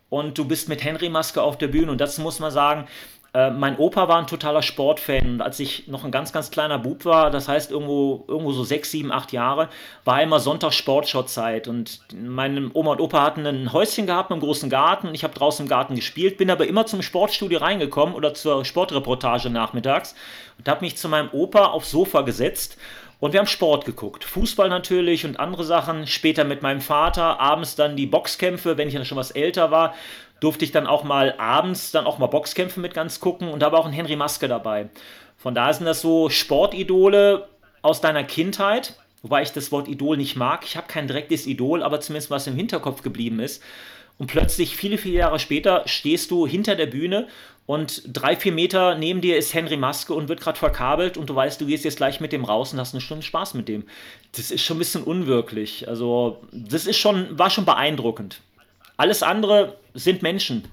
Und du bist mit Henry Maske auf der Bühne. Und das muss man sagen, äh, mein Opa war ein totaler Sportfan und als ich noch ein ganz, ganz kleiner Bub war, das heißt irgendwo, irgendwo so sechs, sieben, acht Jahre, war immer Sonntag Sportschau-Zeit und meine Oma und Opa hatten ein Häuschen gehabt mit einem großen Garten und ich habe draußen im Garten gespielt, bin aber immer zum Sportstudio reingekommen oder zur Sportreportage nachmittags und habe mich zu meinem Opa aufs Sofa gesetzt und wir haben Sport geguckt. Fußball natürlich und andere Sachen. Später mit meinem Vater. Abends dann die Boxkämpfe, wenn ich dann schon was älter war durfte ich dann auch mal abends dann auch mal Boxkämpfe mit ganz gucken und da war auch ein Henry Maske dabei. Von da sind das so Sportidole aus deiner Kindheit, wobei ich das Wort Idol nicht mag. Ich habe kein direktes Idol, aber zumindest was im Hinterkopf geblieben ist. Und plötzlich, viele, viele Jahre später, stehst du hinter der Bühne und drei, vier Meter neben dir ist Henry Maske und wird gerade verkabelt und du weißt, du gehst jetzt gleich mit dem raus und hast eine Stunde Spaß mit dem. Das ist schon ein bisschen unwirklich. Also, das ist schon, war schon beeindruckend. Alles andere sind Menschen.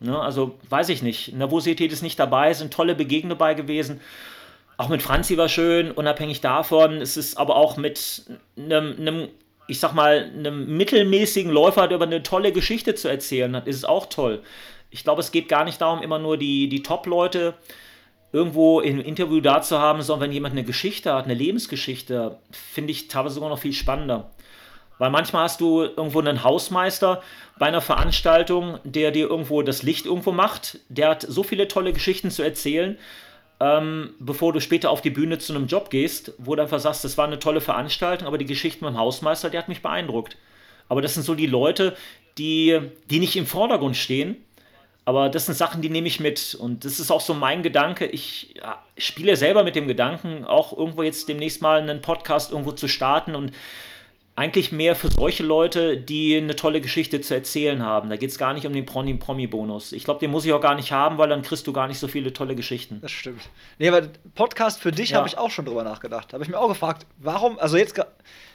Ne? Also weiß ich nicht. Nervosität ist nicht dabei, sind tolle Begegnungen dabei gewesen. Auch mit Franzi war schön, unabhängig davon. Es ist aber auch mit einem, einem ich sag mal, einem mittelmäßigen Läufer, der über eine tolle Geschichte zu erzählen hat, ist es auch toll. Ich glaube, es geht gar nicht darum, immer nur die, die Top-Leute irgendwo im Interview da zu haben, sondern wenn jemand eine Geschichte hat, eine Lebensgeschichte, finde ich teilweise sogar noch viel spannender. Weil manchmal hast du irgendwo einen Hausmeister bei einer Veranstaltung, der dir irgendwo das Licht irgendwo macht. Der hat so viele tolle Geschichten zu erzählen, ähm, bevor du später auf die Bühne zu einem Job gehst, wo du einfach sagst, das war eine tolle Veranstaltung, aber die Geschichte mit dem Hausmeister, der hat mich beeindruckt. Aber das sind so die Leute, die, die nicht im Vordergrund stehen. Aber das sind Sachen, die nehme ich mit. Und das ist auch so mein Gedanke. Ich ja, spiele selber mit dem Gedanken, auch irgendwo jetzt demnächst mal einen Podcast irgendwo zu starten und eigentlich mehr für solche Leute, die eine tolle Geschichte zu erzählen haben. Da geht es gar nicht um den Promi-Bonus. Ich glaube, den muss ich auch gar nicht haben, weil dann kriegst du gar nicht so viele tolle Geschichten. Das stimmt. Nee, aber Podcast für dich ja. habe ich auch schon drüber nachgedacht. Habe ich mir auch gefragt, warum, also jetzt hat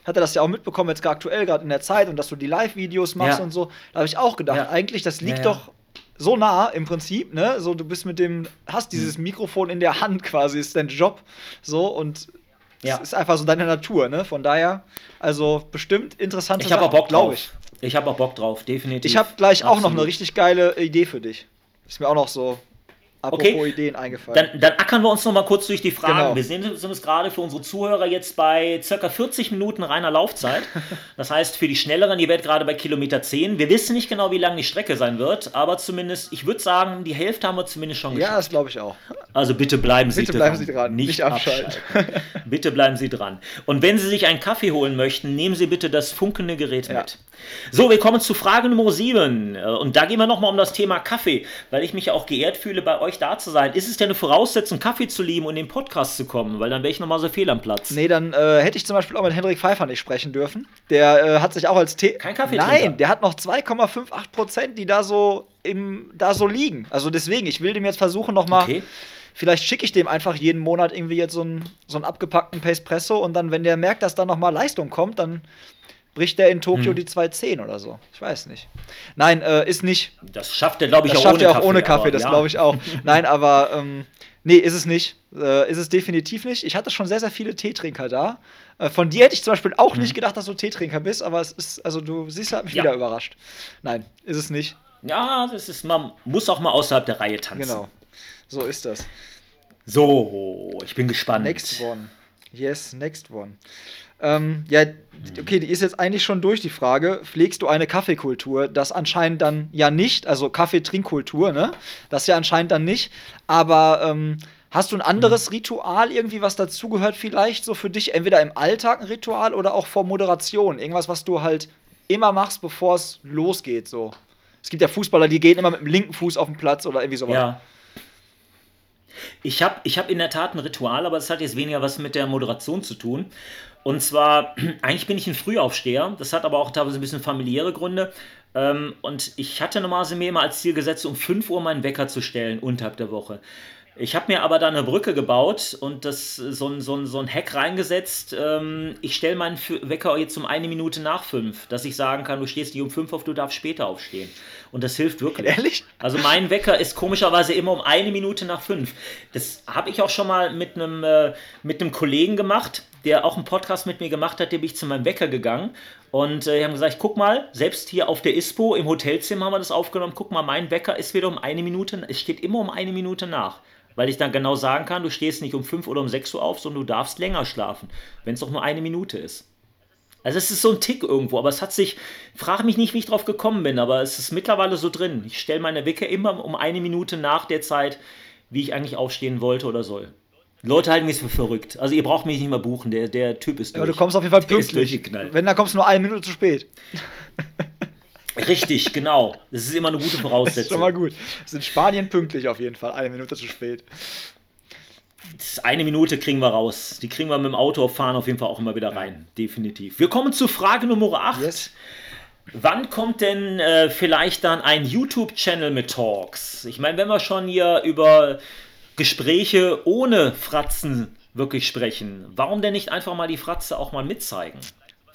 er das ja auch mitbekommen, jetzt aktuell, gerade in der Zeit und dass du die Live-Videos machst ja. und so. Da habe ich auch gedacht, ja. eigentlich, das liegt doch so nah im Prinzip, ne? So, du bist mit dem, hast dieses mhm. Mikrofon in der Hand quasi, ist dein Job. So, und ja. Es ist einfach so deine Natur, ne? Von daher, also bestimmt interessante Ich habe auch Bock drauf. Ich, ich habe auch Bock drauf, definitiv. Ich habe gleich Absolut. auch noch eine richtig geile Idee für dich. Ist mir auch noch so Apropos okay. Ideen eingefallen. Dann, dann, ackern wir uns noch mal kurz durch die Fragen. Genau. Wir sind, sind uns gerade für unsere Zuhörer jetzt bei circa 40 Minuten reiner Laufzeit. [LAUGHS] Das heißt, für die Schnelleren, ihr werdet gerade bei Kilometer 10. Wir wissen nicht genau, wie lang die Strecke sein wird, aber zumindest, ich würde sagen, die Hälfte haben wir zumindest schon geschafft. Ja, das glaube ich auch. Also bitte bleiben Sie bitte dran. Bitte bleiben Sie dran, nicht, nicht abschalten. [LAUGHS] bitte bleiben Sie dran. Und wenn Sie sich einen Kaffee holen möchten, nehmen Sie bitte das funkende Gerät ja. mit. So, wir kommen zu Frage Nummer 7. Und da gehen wir nochmal um das Thema Kaffee, weil ich mich auch geehrt fühle, bei euch da zu sein. Ist es denn eine Voraussetzung, Kaffee zu lieben und in den Podcast zu kommen? Weil dann wäre ich nochmal so fehl am Platz. Nee, dann äh, hätte ich zum Beispiel auch mit Hendrik Pfeiffer nicht sprechen dürfen. Der äh, hat sich auch als Tee. Kein Kaffee Nein, der hat noch 2,58 Prozent, die da so, im, da so liegen. Also deswegen, ich will dem jetzt versuchen, nochmal. Okay. Vielleicht schicke ich dem einfach jeden Monat irgendwie jetzt so einen, so einen abgepackten Pacepresso und dann, wenn der merkt, dass da nochmal Leistung kommt, dann bricht der in Tokio hm. die 210 oder so. Ich weiß nicht. Nein, äh, ist nicht. Das schafft er, glaube ich, das auch, schafft ohne er auch ohne Kaffee. Kaffee das ja. glaube ich auch. [LAUGHS] Nein, aber ähm, nee, ist es nicht. Äh, ist es definitiv nicht. Ich hatte schon sehr, sehr viele Teetrinker da. Äh, von dir hätte ich zum Beispiel auch hm. nicht gedacht, dass du Teetrinker bist, aber es ist, also du siehst, hat mich ja. wieder überrascht. Nein, ist es nicht. Ja, das ist, man muss auch mal außerhalb der Reihe tanzen. Genau. So ist das. So, ich bin gespannt. Next one. Yes, next one. Ähm, ja, okay, die ist jetzt eigentlich schon durch die Frage. Pflegst du eine Kaffeekultur? Das anscheinend dann ja nicht, also Kaffeetrinkkultur, ne? Das ja anscheinend dann nicht. Aber ähm, hast du ein anderes mhm. Ritual irgendwie, was dazugehört, vielleicht so für dich? Entweder im Alltag ein Ritual oder auch vor Moderation? Irgendwas, was du halt immer machst, bevor es losgeht, so. Es gibt ja Fußballer, die gehen immer mit dem linken Fuß auf den Platz oder irgendwie sowas. Ja. Ich habe ich hab in der Tat ein Ritual, aber es hat jetzt weniger was mit der Moderation zu tun. Und zwar, [CLEARS THROAT] eigentlich bin ich ein Frühaufsteher, das hat aber auch teilweise ein bisschen familiäre Gründe. Ähm, und ich hatte normalerweise mir immer als Ziel gesetzt, um 5 Uhr meinen Wecker zu stellen, unterhalb der Woche. Ich habe mir aber da eine Brücke gebaut und das, so, ein, so, ein, so ein Hack reingesetzt. Ähm, ich stelle meinen Wecker jetzt um eine Minute nach fünf, dass ich sagen kann, du stehst nicht um fünf auf, du darfst später aufstehen. Und das hilft wirklich. Ehrlich? Also mein Wecker ist komischerweise immer um eine Minute nach fünf. Das habe ich auch schon mal mit einem, äh, mit einem Kollegen gemacht, der auch einen Podcast mit mir gemacht hat, der bin ich zu meinem Wecker gegangen und äh, haben gesagt, guck mal, selbst hier auf der ISPO im Hotelzimmer haben wir das aufgenommen, guck mal, mein Wecker ist wieder um eine Minute, es steht immer um eine Minute nach weil ich dann genau sagen kann, du stehst nicht um 5 oder um 6 Uhr auf, sondern du darfst länger schlafen, wenn es doch nur eine Minute ist. Also es ist so ein Tick irgendwo, aber es hat sich, frage mich nicht, wie ich drauf gekommen bin, aber es ist mittlerweile so drin. Ich stelle meine Wecker immer um eine Minute nach der Zeit, wie ich eigentlich aufstehen wollte oder soll. Leute halten mich für verrückt. Also ihr braucht mich nicht mehr buchen, der, der Typ ist durch. Aber du kommst auf jeden Fall pünktlich. Wenn, dann kommst du nur eine Minute zu spät. [LAUGHS] Richtig, genau. Das ist immer eine gute Voraussetzung. Das ist schon mal gut. Es ist in Spanien pünktlich auf jeden Fall, eine Minute zu spät. Eine Minute kriegen wir raus. Die kriegen wir mit dem Auto fahren auf jeden Fall auch immer wieder rein. Definitiv. Wir kommen zu Frage Nummer 8. Yes. Wann kommt denn äh, vielleicht dann ein YouTube-Channel mit Talks? Ich meine, wenn wir schon hier über Gespräche ohne Fratzen wirklich sprechen, warum denn nicht einfach mal die Fratze auch mal mitzeigen?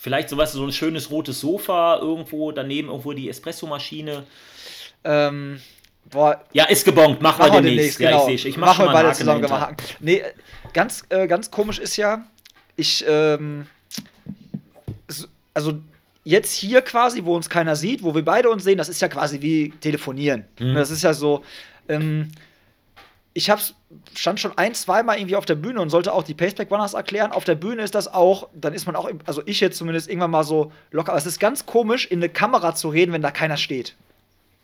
Vielleicht so, weißt du, so ein schönes rotes Sofa irgendwo, daneben irgendwo die Espressomaschine. Ähm, boah. Ja, ist gebongt, machen, machen wir demnächst. demnächst genau. Ja, ich sehe Ich mach machen wir beide zusammen gemacht. Nee, ganz, äh, ganz komisch ist ja, ich, ähm, also jetzt hier quasi, wo uns keiner sieht, wo wir beide uns sehen, das ist ja quasi wie telefonieren. Mhm. Das ist ja so, ähm, ich hab's, stand schon ein, zweimal irgendwie auf der Bühne und sollte auch die Paceback Runners erklären. Auf der Bühne ist das auch, dann ist man auch, also ich jetzt zumindest irgendwann mal so locker. Aber es ist ganz komisch, in eine Kamera zu reden, wenn da keiner steht.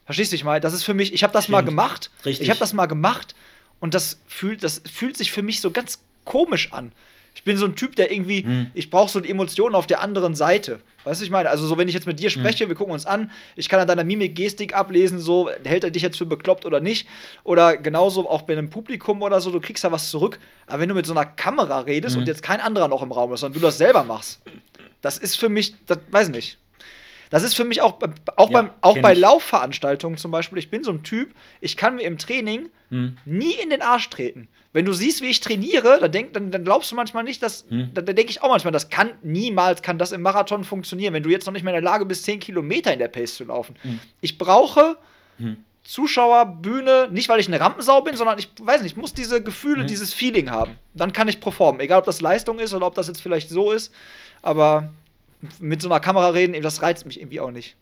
Verstehst du dich mal? Das ist für mich, ich habe das Stimmt. mal gemacht. Richtig. Ich habe das mal gemacht und das fühlt, das fühlt sich für mich so ganz komisch an. Ich bin so ein Typ, der irgendwie, hm. ich brauche so die Emotionen auf der anderen Seite. Weißt du, ich meine? Also, so, wenn ich jetzt mit dir hm. spreche, hm. wir gucken uns an, ich kann an deiner Mimik, Gestik ablesen, so, hält er dich jetzt für bekloppt oder nicht. Oder genauso auch bei einem Publikum oder so, du kriegst da was zurück. Aber wenn du mit so einer Kamera redest hm. und jetzt kein anderer noch im Raum ist, sondern du das selber machst, das ist für mich, das weiß ich nicht. Das ist für mich auch, auch, ja, beim, auch bei ich. Laufveranstaltungen zum Beispiel. Ich bin so ein Typ, ich kann mir im Training hm. nie in den Arsch treten. Wenn du siehst, wie ich trainiere, dann, denk, dann, dann glaubst du manchmal nicht, dass. Hm. Da, da denke ich auch manchmal, das kann niemals kann das im Marathon funktionieren, wenn du jetzt noch nicht mehr in der Lage bist, 10 Kilometer in der Pace zu laufen. Hm. Ich brauche. Hm. Zuschauer, Bühne, nicht weil ich eine Rampensau bin, sondern ich weiß nicht, ich muss diese Gefühle, mhm. dieses Feeling haben. Dann kann ich performen. Egal, ob das Leistung ist oder ob das jetzt vielleicht so ist. Aber mit so einer Kamera reden, das reizt mich irgendwie auch nicht.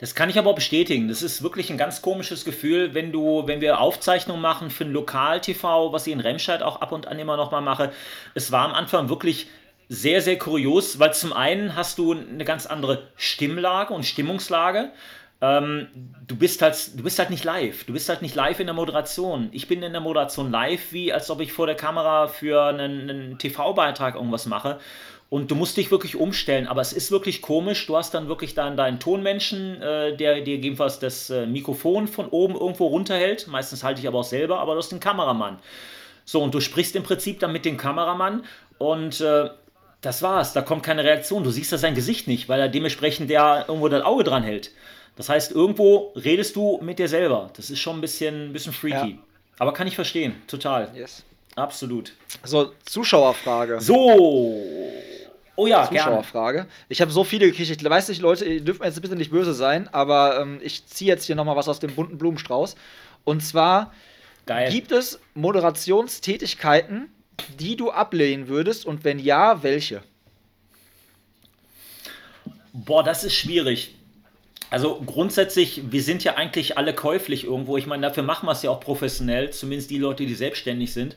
Das kann ich aber bestätigen. Das ist wirklich ein ganz komisches Gefühl, wenn du, wenn wir Aufzeichnungen machen für ein Lokal-TV, was ich in Remscheid auch ab und an immer noch mal mache. Es war am Anfang wirklich sehr, sehr kurios, weil zum einen hast du eine ganz andere Stimmlage und Stimmungslage. Ähm, du, bist halt, du bist halt nicht live. Du bist halt nicht live in der Moderation. Ich bin in der Moderation live, wie als ob ich vor der Kamera für einen, einen TV-Beitrag irgendwas mache. Und du musst dich wirklich umstellen, aber es ist wirklich komisch. Du hast dann wirklich dann deinen Tonmenschen, äh, der dir jedenfalls das äh, Mikrofon von oben irgendwo runterhält. Meistens halte ich aber auch selber, aber du hast den Kameramann. So, und du sprichst im Prinzip dann mit dem Kameramann und äh, das war's. Da kommt keine Reaktion. Du siehst da sein Gesicht nicht, weil er dementsprechend ja irgendwo das Auge dran hält. Das heißt, irgendwo redest du mit dir selber. Das ist schon ein bisschen, ein bisschen freaky. Ja. Aber kann ich verstehen, total. Yes. Absolut. So, Zuschauerfrage. So. Oh ja, Zuschauerfrage. Gerne. Ich habe so viele gekriegt. Ich weiß nicht, Leute, ihr dürft mir jetzt bitte nicht böse sein, aber ähm, ich ziehe jetzt hier nochmal was aus dem bunten Blumenstrauß. Und zwar Geil. gibt es Moderationstätigkeiten, die du ablehnen würdest und wenn ja, welche? Boah, das ist schwierig. Also grundsätzlich, wir sind ja eigentlich alle käuflich irgendwo. Ich meine, dafür machen wir es ja auch professionell, zumindest die Leute, die selbstständig sind.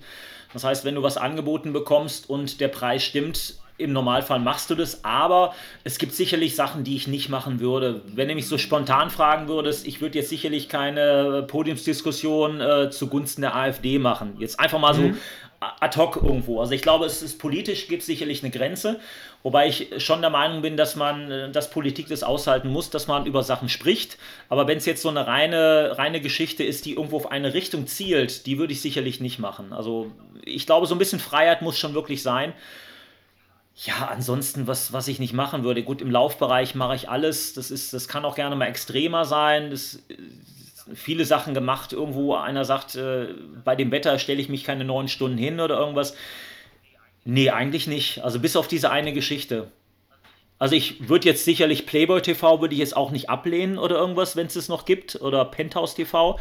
Das heißt, wenn du was angeboten bekommst und der Preis stimmt, im Normalfall machst du das, aber es gibt sicherlich Sachen, die ich nicht machen würde. Wenn du mich so spontan fragen würdest, ich würde jetzt sicherlich keine Podiumsdiskussion äh, zugunsten der AfD machen. Jetzt einfach mal so mhm. ad hoc irgendwo. Also ich glaube, es ist politisch, gibt es sicherlich eine Grenze, wobei ich schon der Meinung bin, dass man, äh, dass Politik das aushalten muss, dass man über Sachen spricht. Aber wenn es jetzt so eine reine, reine Geschichte ist, die irgendwo auf eine Richtung zielt, die würde ich sicherlich nicht machen. Also ich glaube, so ein bisschen Freiheit muss schon wirklich sein. Ja, ansonsten, was, was ich nicht machen würde. Gut, im Laufbereich mache ich alles. Das, ist, das kann auch gerne mal extremer sein. Das, viele Sachen gemacht. Irgendwo einer sagt, äh, bei dem Wetter stelle ich mich keine neun Stunden hin oder irgendwas. Nee, eigentlich nicht. Also bis auf diese eine Geschichte. Also ich würde jetzt sicherlich Playboy TV würde ich jetzt auch nicht ablehnen oder irgendwas, wenn es es noch gibt. Oder Penthouse TV.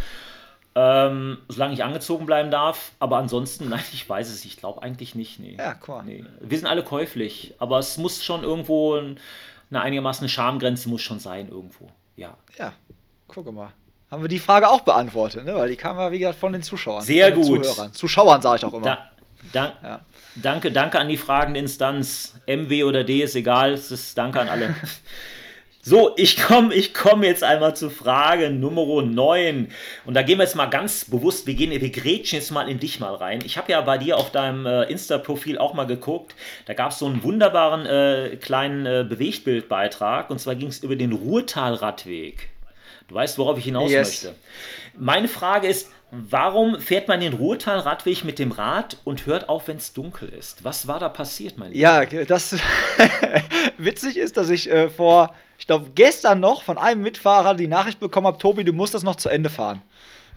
Ähm, solange ich angezogen bleiben darf. Aber ansonsten, [LAUGHS] nein, ich weiß es. Ich glaube eigentlich nicht. Nee. Ja, cool. Nee. Wir sind alle käuflich. Aber es muss schon irgendwo eine einigermaßen Schamgrenze muss schon sein irgendwo. Ja. Ja, gucke mal. Haben wir die Frage auch beantwortet, ne? Weil die kam ja, wie gesagt, von den Zuschauern. Sehr gut. Zuhörern. Zuschauern sage ich auch immer. Da, da, ja. Danke, danke an die fragende Instanz. MW oder D ist egal. Es ist Danke an alle. [LAUGHS] So, ich komme ich komm jetzt einmal zu Frage Nummer 9. Und da gehen wir jetzt mal ganz bewusst, wir, gehen, wir grätschen jetzt mal in dich mal rein. Ich habe ja bei dir auf deinem äh, Insta-Profil auch mal geguckt. Da gab es so einen wunderbaren äh, kleinen äh, Bewegtbildbeitrag. Und zwar ging es über den Ruhrtal-Radweg. Du weißt, worauf ich hinaus yes. möchte. Meine Frage ist, warum fährt man den Ruhrtal-Radweg mit dem Rad und hört auf, wenn es dunkel ist? Was war da passiert, mein Lieber? Ja, das [LAUGHS] witzig ist, dass ich äh, vor ich glaube, gestern noch von einem Mitfahrer die Nachricht bekommen habe, Tobi, du musst das noch zu Ende fahren.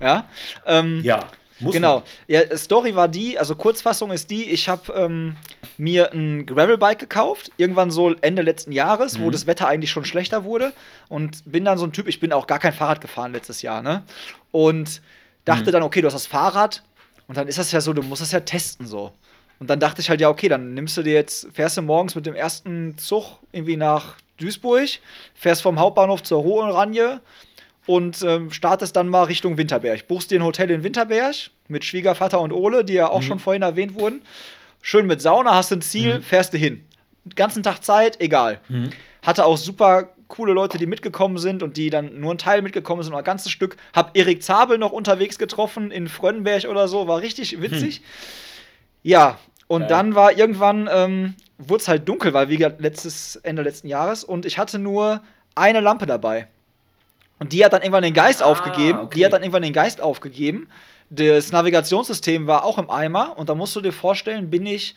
Ja. Ähm, ja. genau. Man. Ja, Story war die, also Kurzfassung ist die, ich habe ähm, mir ein Gravelbike gekauft, irgendwann so Ende letzten Jahres, mhm. wo das Wetter eigentlich schon schlechter wurde. Und bin dann so ein Typ, ich bin auch gar kein Fahrrad gefahren letztes Jahr, ne? Und dachte mhm. dann, okay, du hast das Fahrrad und dann ist das ja so, du musst das ja testen so. Und dann dachte ich halt, ja, okay, dann nimmst du dir jetzt, fährst du morgens mit dem ersten Zug irgendwie nach Duisburg, fährst vom Hauptbahnhof zur Hohenranje und ähm, startest dann mal Richtung Winterberg. Buchst dir ein Hotel in Winterberg mit Schwiegervater und Ole, die ja auch mhm. schon vorhin erwähnt wurden. Schön mit Sauna, hast ein Ziel, mhm. fährst du hin. Den ganzen Tag Zeit, egal. Mhm. Hatte auch super coole Leute, die mitgekommen sind und die dann nur ein Teil mitgekommen sind, ein ganzes Stück. Hab Erik Zabel noch unterwegs getroffen in Frönnenberg oder so, war richtig witzig. Hm. Ja, und Geil. dann war irgendwann, ähm, wurde es halt dunkel, weil wie letztes, Ende letzten Jahres und ich hatte nur eine Lampe dabei. Und die hat dann irgendwann den Geist ah, aufgegeben. Okay. Die hat dann irgendwann den Geist aufgegeben. Das Navigationssystem war auch im Eimer. Und da musst du dir vorstellen, bin ich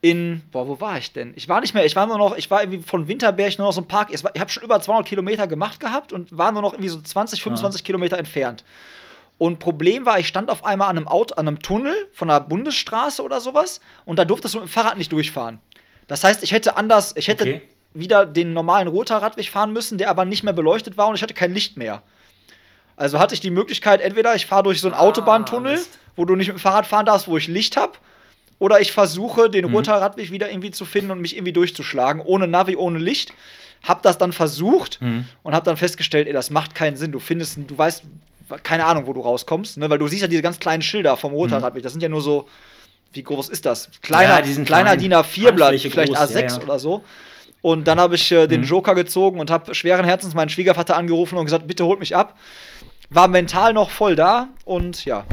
in, boah, wo war ich denn? Ich war nicht mehr, ich war nur noch, ich war irgendwie von Winterberg nur noch so ein Park. Ich, habe schon über 200 Kilometer gemacht gehabt und war nur noch irgendwie so 20, 25 ja. Kilometer entfernt. Und Problem war, ich stand auf einmal an einem Auto, an einem Tunnel von einer Bundesstraße oder sowas und da durftest du mit dem Fahrrad nicht durchfahren. Das heißt, ich hätte anders, ich hätte okay wieder den normalen roter Radweg fahren müssen, der aber nicht mehr beleuchtet war und ich hatte kein Licht mehr. Also hatte ich die Möglichkeit, entweder ich fahre durch so einen ah, Autobahntunnel, Mist. wo du nicht mit dem Fahrrad fahren darfst, wo ich Licht habe, oder ich versuche, den mhm. roter Radweg wieder irgendwie zu finden und mich irgendwie durchzuschlagen, ohne Navi, ohne Licht. Hab das dann versucht mhm. und hab dann festgestellt, ey, das macht keinen Sinn. Du findest, du weißt, keine Ahnung, wo du rauskommst, ne? weil du siehst ja diese ganz kleinen Schilder vom roter mhm. Das sind ja nur so, wie groß ist das? Kleiner, ja, kleiner DIN A4-Blatt, vielleicht groß, A6 ja, ja. oder so. Und dann habe ich äh, den mhm. Joker gezogen und habe schweren Herzens meinen Schwiegervater angerufen und gesagt, bitte holt mich ab. War mental noch voll da und ja,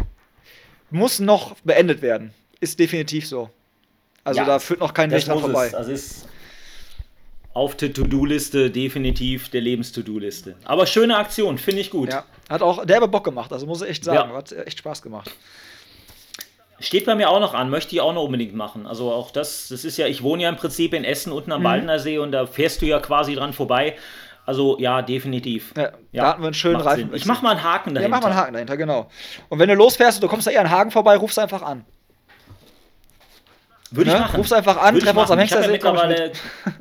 muss noch beendet werden. Ist definitiv so. Also ja, da führt noch kein Weg dran vorbei. Es. Also ist auf der To-Do-Liste definitiv der Lebens-To-Do-Liste. Aber schöne Aktion, finde ich gut. Ja, hat auch derbe Bock gemacht, also muss ich echt sagen, ja. hat echt Spaß gemacht. Steht bei mir auch noch an, möchte ich auch noch unbedingt machen. Also auch das, das ist ja, ich wohne ja im Prinzip in Essen unten am mhm. Baldener See und da fährst du ja quasi dran vorbei. Also ja, definitiv. Ja, ja, da hatten wir einen schönen Reifen. Ich mach mal einen Haken dahinter. Ja, mach mal einen Haken dahinter, genau. Und wenn du losfährst du kommst da eher an Hagen vorbei, rufst einfach an. Würde ne? ich machen. Rufst einfach an, treffen uns am Hengstersee. Ja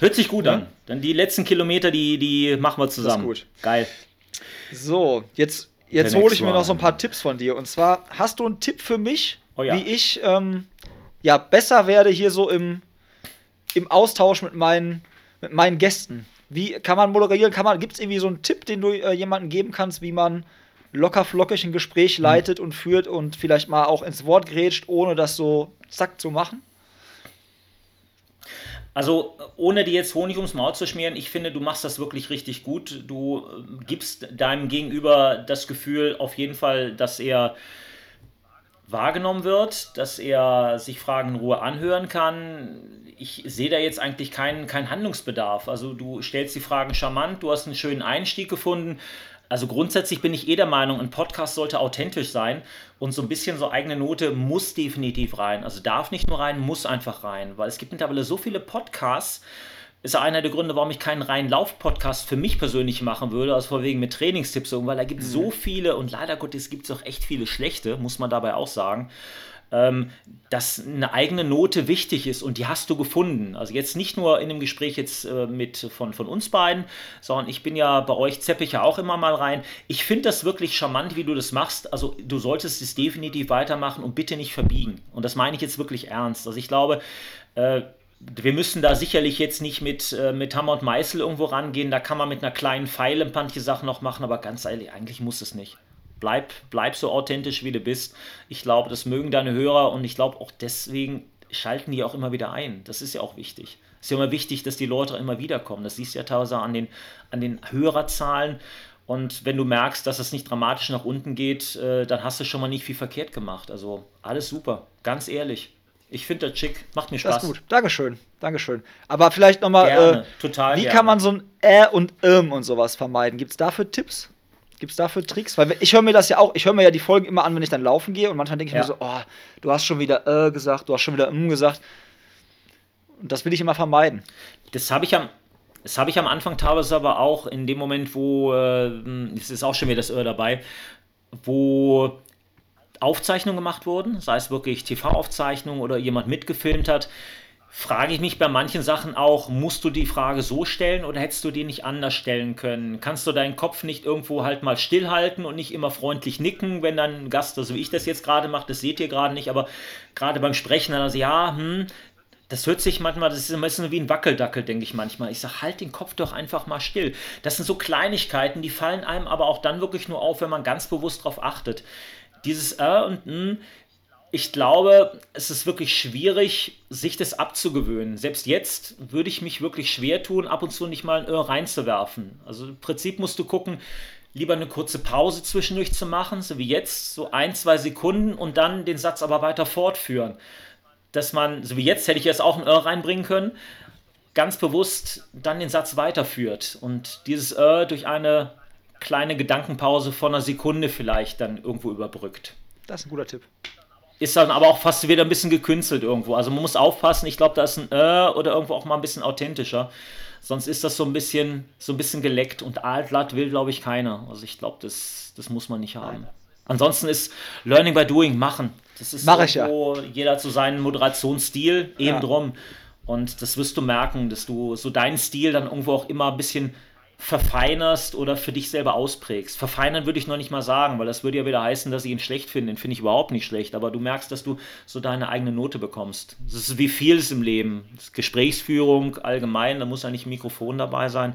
Hört sich gut ja? an. Dann die letzten Kilometer, die, die machen wir zusammen. Das ist gut. Geil. So, jetzt Jetzt hole ich mir noch so ein paar Tipps von dir. Und zwar, hast du einen Tipp für mich, oh ja. wie ich ähm, ja, besser werde hier so im, im Austausch mit meinen, mit meinen Gästen? Wie kann man moderieren? Kann man, gibt es irgendwie so einen Tipp, den du äh, jemandem geben kannst, wie man locker flockig ein Gespräch hm. leitet und führt und vielleicht mal auch ins Wort grätscht, ohne das so zack zu machen? Also ohne dir jetzt Honig ums Maul zu schmieren, ich finde, du machst das wirklich richtig gut. Du äh, gibst deinem Gegenüber das Gefühl auf jeden Fall, dass er wahrgenommen wird, dass er sich Fragen in Ruhe anhören kann. Ich sehe da jetzt eigentlich keinen, keinen Handlungsbedarf. Also du stellst die Fragen charmant, du hast einen schönen Einstieg gefunden also grundsätzlich bin ich eh der Meinung, ein Podcast sollte authentisch sein und so ein bisschen so eigene Note muss definitiv rein. Also darf nicht nur rein, muss einfach rein, weil es gibt mittlerweile so viele Podcasts. Ist ja einer der Gründe, warum ich keinen reinen Lauf-Podcast für mich persönlich machen würde, also vorwiegend mit Trainingstipps, weil da gibt es mhm. so viele und leider Gottes gibt es auch echt viele schlechte, muss man dabei auch sagen ähm, dass eine eigene Note wichtig ist und die hast du gefunden. Also jetzt nicht nur in dem Gespräch jetzt äh, mit von, von uns beiden, sondern ich bin ja bei euch zeppe ich ja auch immer mal rein. Ich finde das wirklich charmant, wie du das machst. Also du solltest es definitiv weitermachen und bitte nicht verbiegen. Und das meine ich jetzt wirklich ernst. Also ich glaube, äh, wir müssen da sicherlich jetzt nicht mit, äh, mit Hammer und Meißel irgendwo rangehen. Da kann man mit einer kleinen Pfeile manche Sachen noch machen, aber ganz ehrlich, eigentlich muss es nicht bleib, bleib so authentisch, wie du bist. Ich glaube, das mögen deine Hörer und ich glaube auch deswegen schalten die auch immer wieder ein. Das ist ja auch wichtig. Es ist ja immer wichtig, dass die Leute immer wiederkommen. Das siehst du ja teilweise an den, an den Hörerzahlen. Und wenn du merkst, dass es nicht dramatisch nach unten geht, äh, dann hast du schon mal nicht viel verkehrt gemacht. Also alles super, ganz ehrlich. Ich finde das schick, macht mir Spaß. Das ist gut, Dankeschön, Dankeschön. Aber vielleicht nochmal, äh, total. Wie gerne. kann man so ein Ä und Irm und sowas vermeiden? Gibt es dafür Tipps? Gibt es dafür Tricks? Weil ich höre mir das ja auch, ich höre mir ja die Folgen immer an, wenn ich dann laufen gehe und manchmal denke ich ja. mir so, oh, du hast schon wieder äh gesagt, du hast schon wieder mm gesagt. Und das will ich immer vermeiden. Das habe ich am, das habe ich am Anfang teilweise aber auch in dem Moment, wo, äh, es ist auch schon wieder das Irr dabei, wo Aufzeichnungen gemacht wurden, sei es wirklich TV-Aufzeichnungen oder jemand mitgefilmt hat, frage ich mich bei manchen Sachen auch, musst du die Frage so stellen oder hättest du die nicht anders stellen können? Kannst du deinen Kopf nicht irgendwo halt mal stillhalten und nicht immer freundlich nicken, wenn dann ein Gast, so also wie ich das jetzt gerade mache, das seht ihr gerade nicht, aber gerade beim Sprechen also, ja, hm, Das hört sich manchmal, das ist ein bisschen wie ein Wackeldackel, denke ich manchmal. Ich sage, halt den Kopf doch einfach mal still. Das sind so Kleinigkeiten, die fallen einem aber auch dann wirklich nur auf, wenn man ganz bewusst darauf achtet. Dieses R und N, ich glaube, es ist wirklich schwierig, sich das abzugewöhnen. Selbst jetzt würde ich mich wirklich schwer tun, ab und zu nicht mal ein Ö reinzuwerfen. Also im Prinzip musst du gucken, lieber eine kurze Pause zwischendurch zu machen, so wie jetzt, so ein, zwei Sekunden und dann den Satz aber weiter fortführen dass man, so wie jetzt hätte ich jetzt auch ein Ör reinbringen können, ganz bewusst dann den Satz weiterführt und dieses Ör durch eine kleine Gedankenpause von einer Sekunde vielleicht dann irgendwo überbrückt. Das ist ein guter Tipp. Ist dann aber auch fast wieder ein bisschen gekünstelt irgendwo. Also man muss aufpassen, ich glaube, da ist ein Ö oder irgendwo auch mal ein bisschen authentischer. Sonst ist das so ein bisschen, so ein bisschen geleckt und altlatt will, glaube ich, keiner. Also ich glaube, das, das muss man nicht haben. Ansonsten ist Learning by Doing machen. Das ist Mach ich ja. jeder zu seinem Moderationsstil eben ja. drum. Und das wirst du merken, dass du so deinen Stil dann irgendwo auch immer ein bisschen verfeinerst oder für dich selber ausprägst. Verfeinern würde ich noch nicht mal sagen, weil das würde ja wieder heißen, dass ich ihn schlecht finde. Den finde ich überhaupt nicht schlecht, aber du merkst, dass du so deine eigene Note bekommst. Das ist wie vieles im Leben. Gesprächsführung allgemein, da muss nicht ein Mikrofon dabei sein.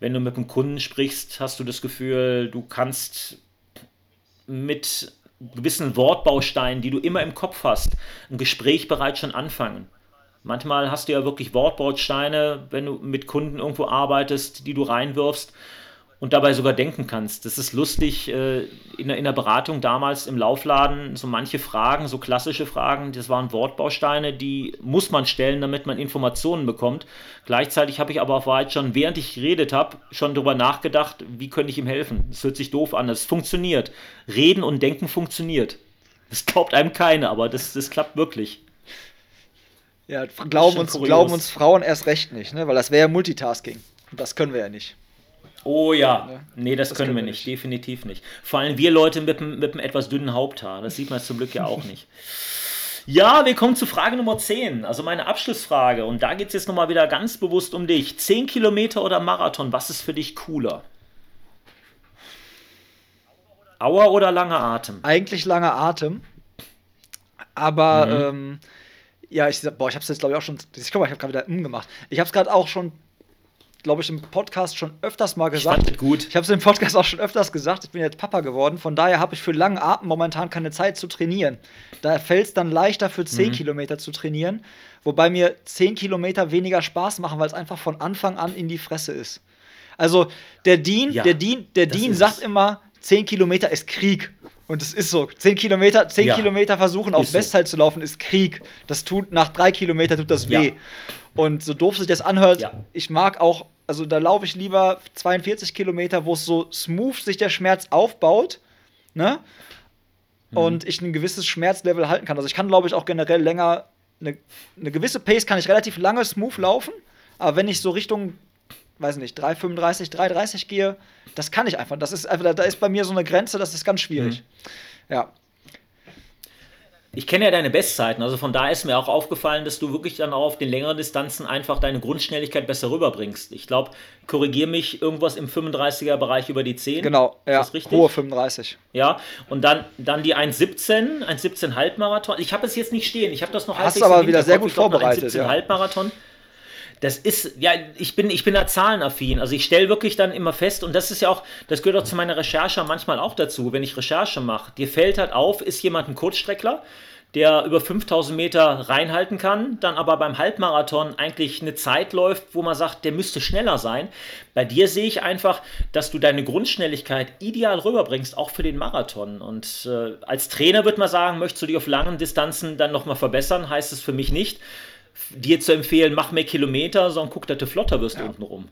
Wenn du mit einem Kunden sprichst, hast du das Gefühl, du kannst mit gewissen Wortbausteinen, die du immer im Kopf hast, ein Gespräch bereits schon anfangen. Manchmal hast du ja wirklich Wortbausteine, wenn du mit Kunden irgendwo arbeitest, die du reinwirfst und dabei sogar denken kannst. Das ist lustig. Äh, in der, Beratung damals im Laufladen, so manche Fragen, so klassische Fragen, das waren Wortbausteine, die muss man stellen, damit man Informationen bekommt. Gleichzeitig habe ich aber auch weit schon, während ich geredet habe, schon darüber nachgedacht, wie könnte ich ihm helfen. Das hört sich doof an, es funktioniert. Reden und Denken funktioniert. Das glaubt einem keiner, aber das, das klappt wirklich. Ja, glauben uns, glauben uns Frauen erst recht nicht, ne? weil das wäre ja Multitasking. Und das können wir ja nicht. Oh ja, ne? nee, das, das können, können wir nicht. nicht, definitiv nicht. Vor allem wir Leute mit, mit einem etwas dünnen Haupthaar, das sieht man zum Glück ja auch nicht. Ja, wir kommen zu Frage Nummer 10, also meine Abschlussfrage. Und da geht es jetzt nochmal wieder ganz bewusst um dich. 10 Kilometer oder Marathon, was ist für dich cooler? Auer oder langer Atem? Eigentlich langer Atem. Aber, mhm. ähm, ja, ich, boah, ich habe es jetzt glaube ich auch schon, ich ich habe gerade wieder M gemacht. Ich habe es gerade auch schon glaube ich, im Podcast schon öfters mal gesagt. Ich gut. Ich habe es im Podcast auch schon öfters gesagt. Ich bin jetzt Papa geworden. Von daher habe ich für langen Atem momentan keine Zeit zu trainieren. Da fällt es dann leichter, für 10 mhm. Kilometer zu trainieren. Wobei mir 10 Kilometer weniger Spaß machen, weil es einfach von Anfang an in die Fresse ist. Also, der Dean, ja, der Dean, der Dean sagt immer, 10 Kilometer ist Krieg. Und es ist so. 10 Kilometer, 10 ja. Kilometer versuchen, auf Westzeit so. zu laufen, ist Krieg. Das tut, nach drei Kilometern tut das weh. Ja. Und so doof sich das anhört, ja. ich mag auch, also da laufe ich lieber 42 Kilometer, wo es so smooth sich der Schmerz aufbaut, ne? Mhm. Und ich ein gewisses Schmerzlevel halten kann. Also ich kann, glaube ich, auch generell länger, eine, eine gewisse Pace kann ich relativ lange smooth laufen, aber wenn ich so Richtung, weiß nicht, 3,35, 3,30 gehe, das kann ich einfach. Das ist einfach, da ist bei mir so eine Grenze, das ist ganz schwierig. Mhm. Ja ich kenne ja deine Bestzeiten, also von da ist mir auch aufgefallen, dass du wirklich dann auch auf den längeren Distanzen einfach deine Grundschnelligkeit besser rüberbringst. Ich glaube, korrigier mich, irgendwas im 35er Bereich über die 10. Genau, ja, ist das richtig? hohe 35. Ja, und dann, dann die 1,17, 1,17 Halbmarathon. Ich habe es jetzt nicht stehen, ich habe das noch Hast aber wieder sehr gut vorbereitet. 1,17 ja. Halbmarathon das ist, ja, ich bin, ich bin da zahlenaffin. Also ich stelle wirklich dann immer fest, und das ist ja auch, das gehört auch zu meiner Recherche manchmal auch dazu, wenn ich Recherche mache. Dir fällt halt auf, ist jemand ein Kurzstreckler, der über 5000 Meter reinhalten kann, dann aber beim Halbmarathon eigentlich eine Zeit läuft, wo man sagt, der müsste schneller sein. Bei dir sehe ich einfach, dass du deine Grundschnelligkeit ideal rüberbringst, auch für den Marathon. Und äh, als Trainer würde man sagen, möchtest du dich auf langen Distanzen dann nochmal verbessern, heißt es für mich nicht dir zu empfehlen, mach mehr Kilometer, sondern guck, dass du flotter wirst ja. unten rum.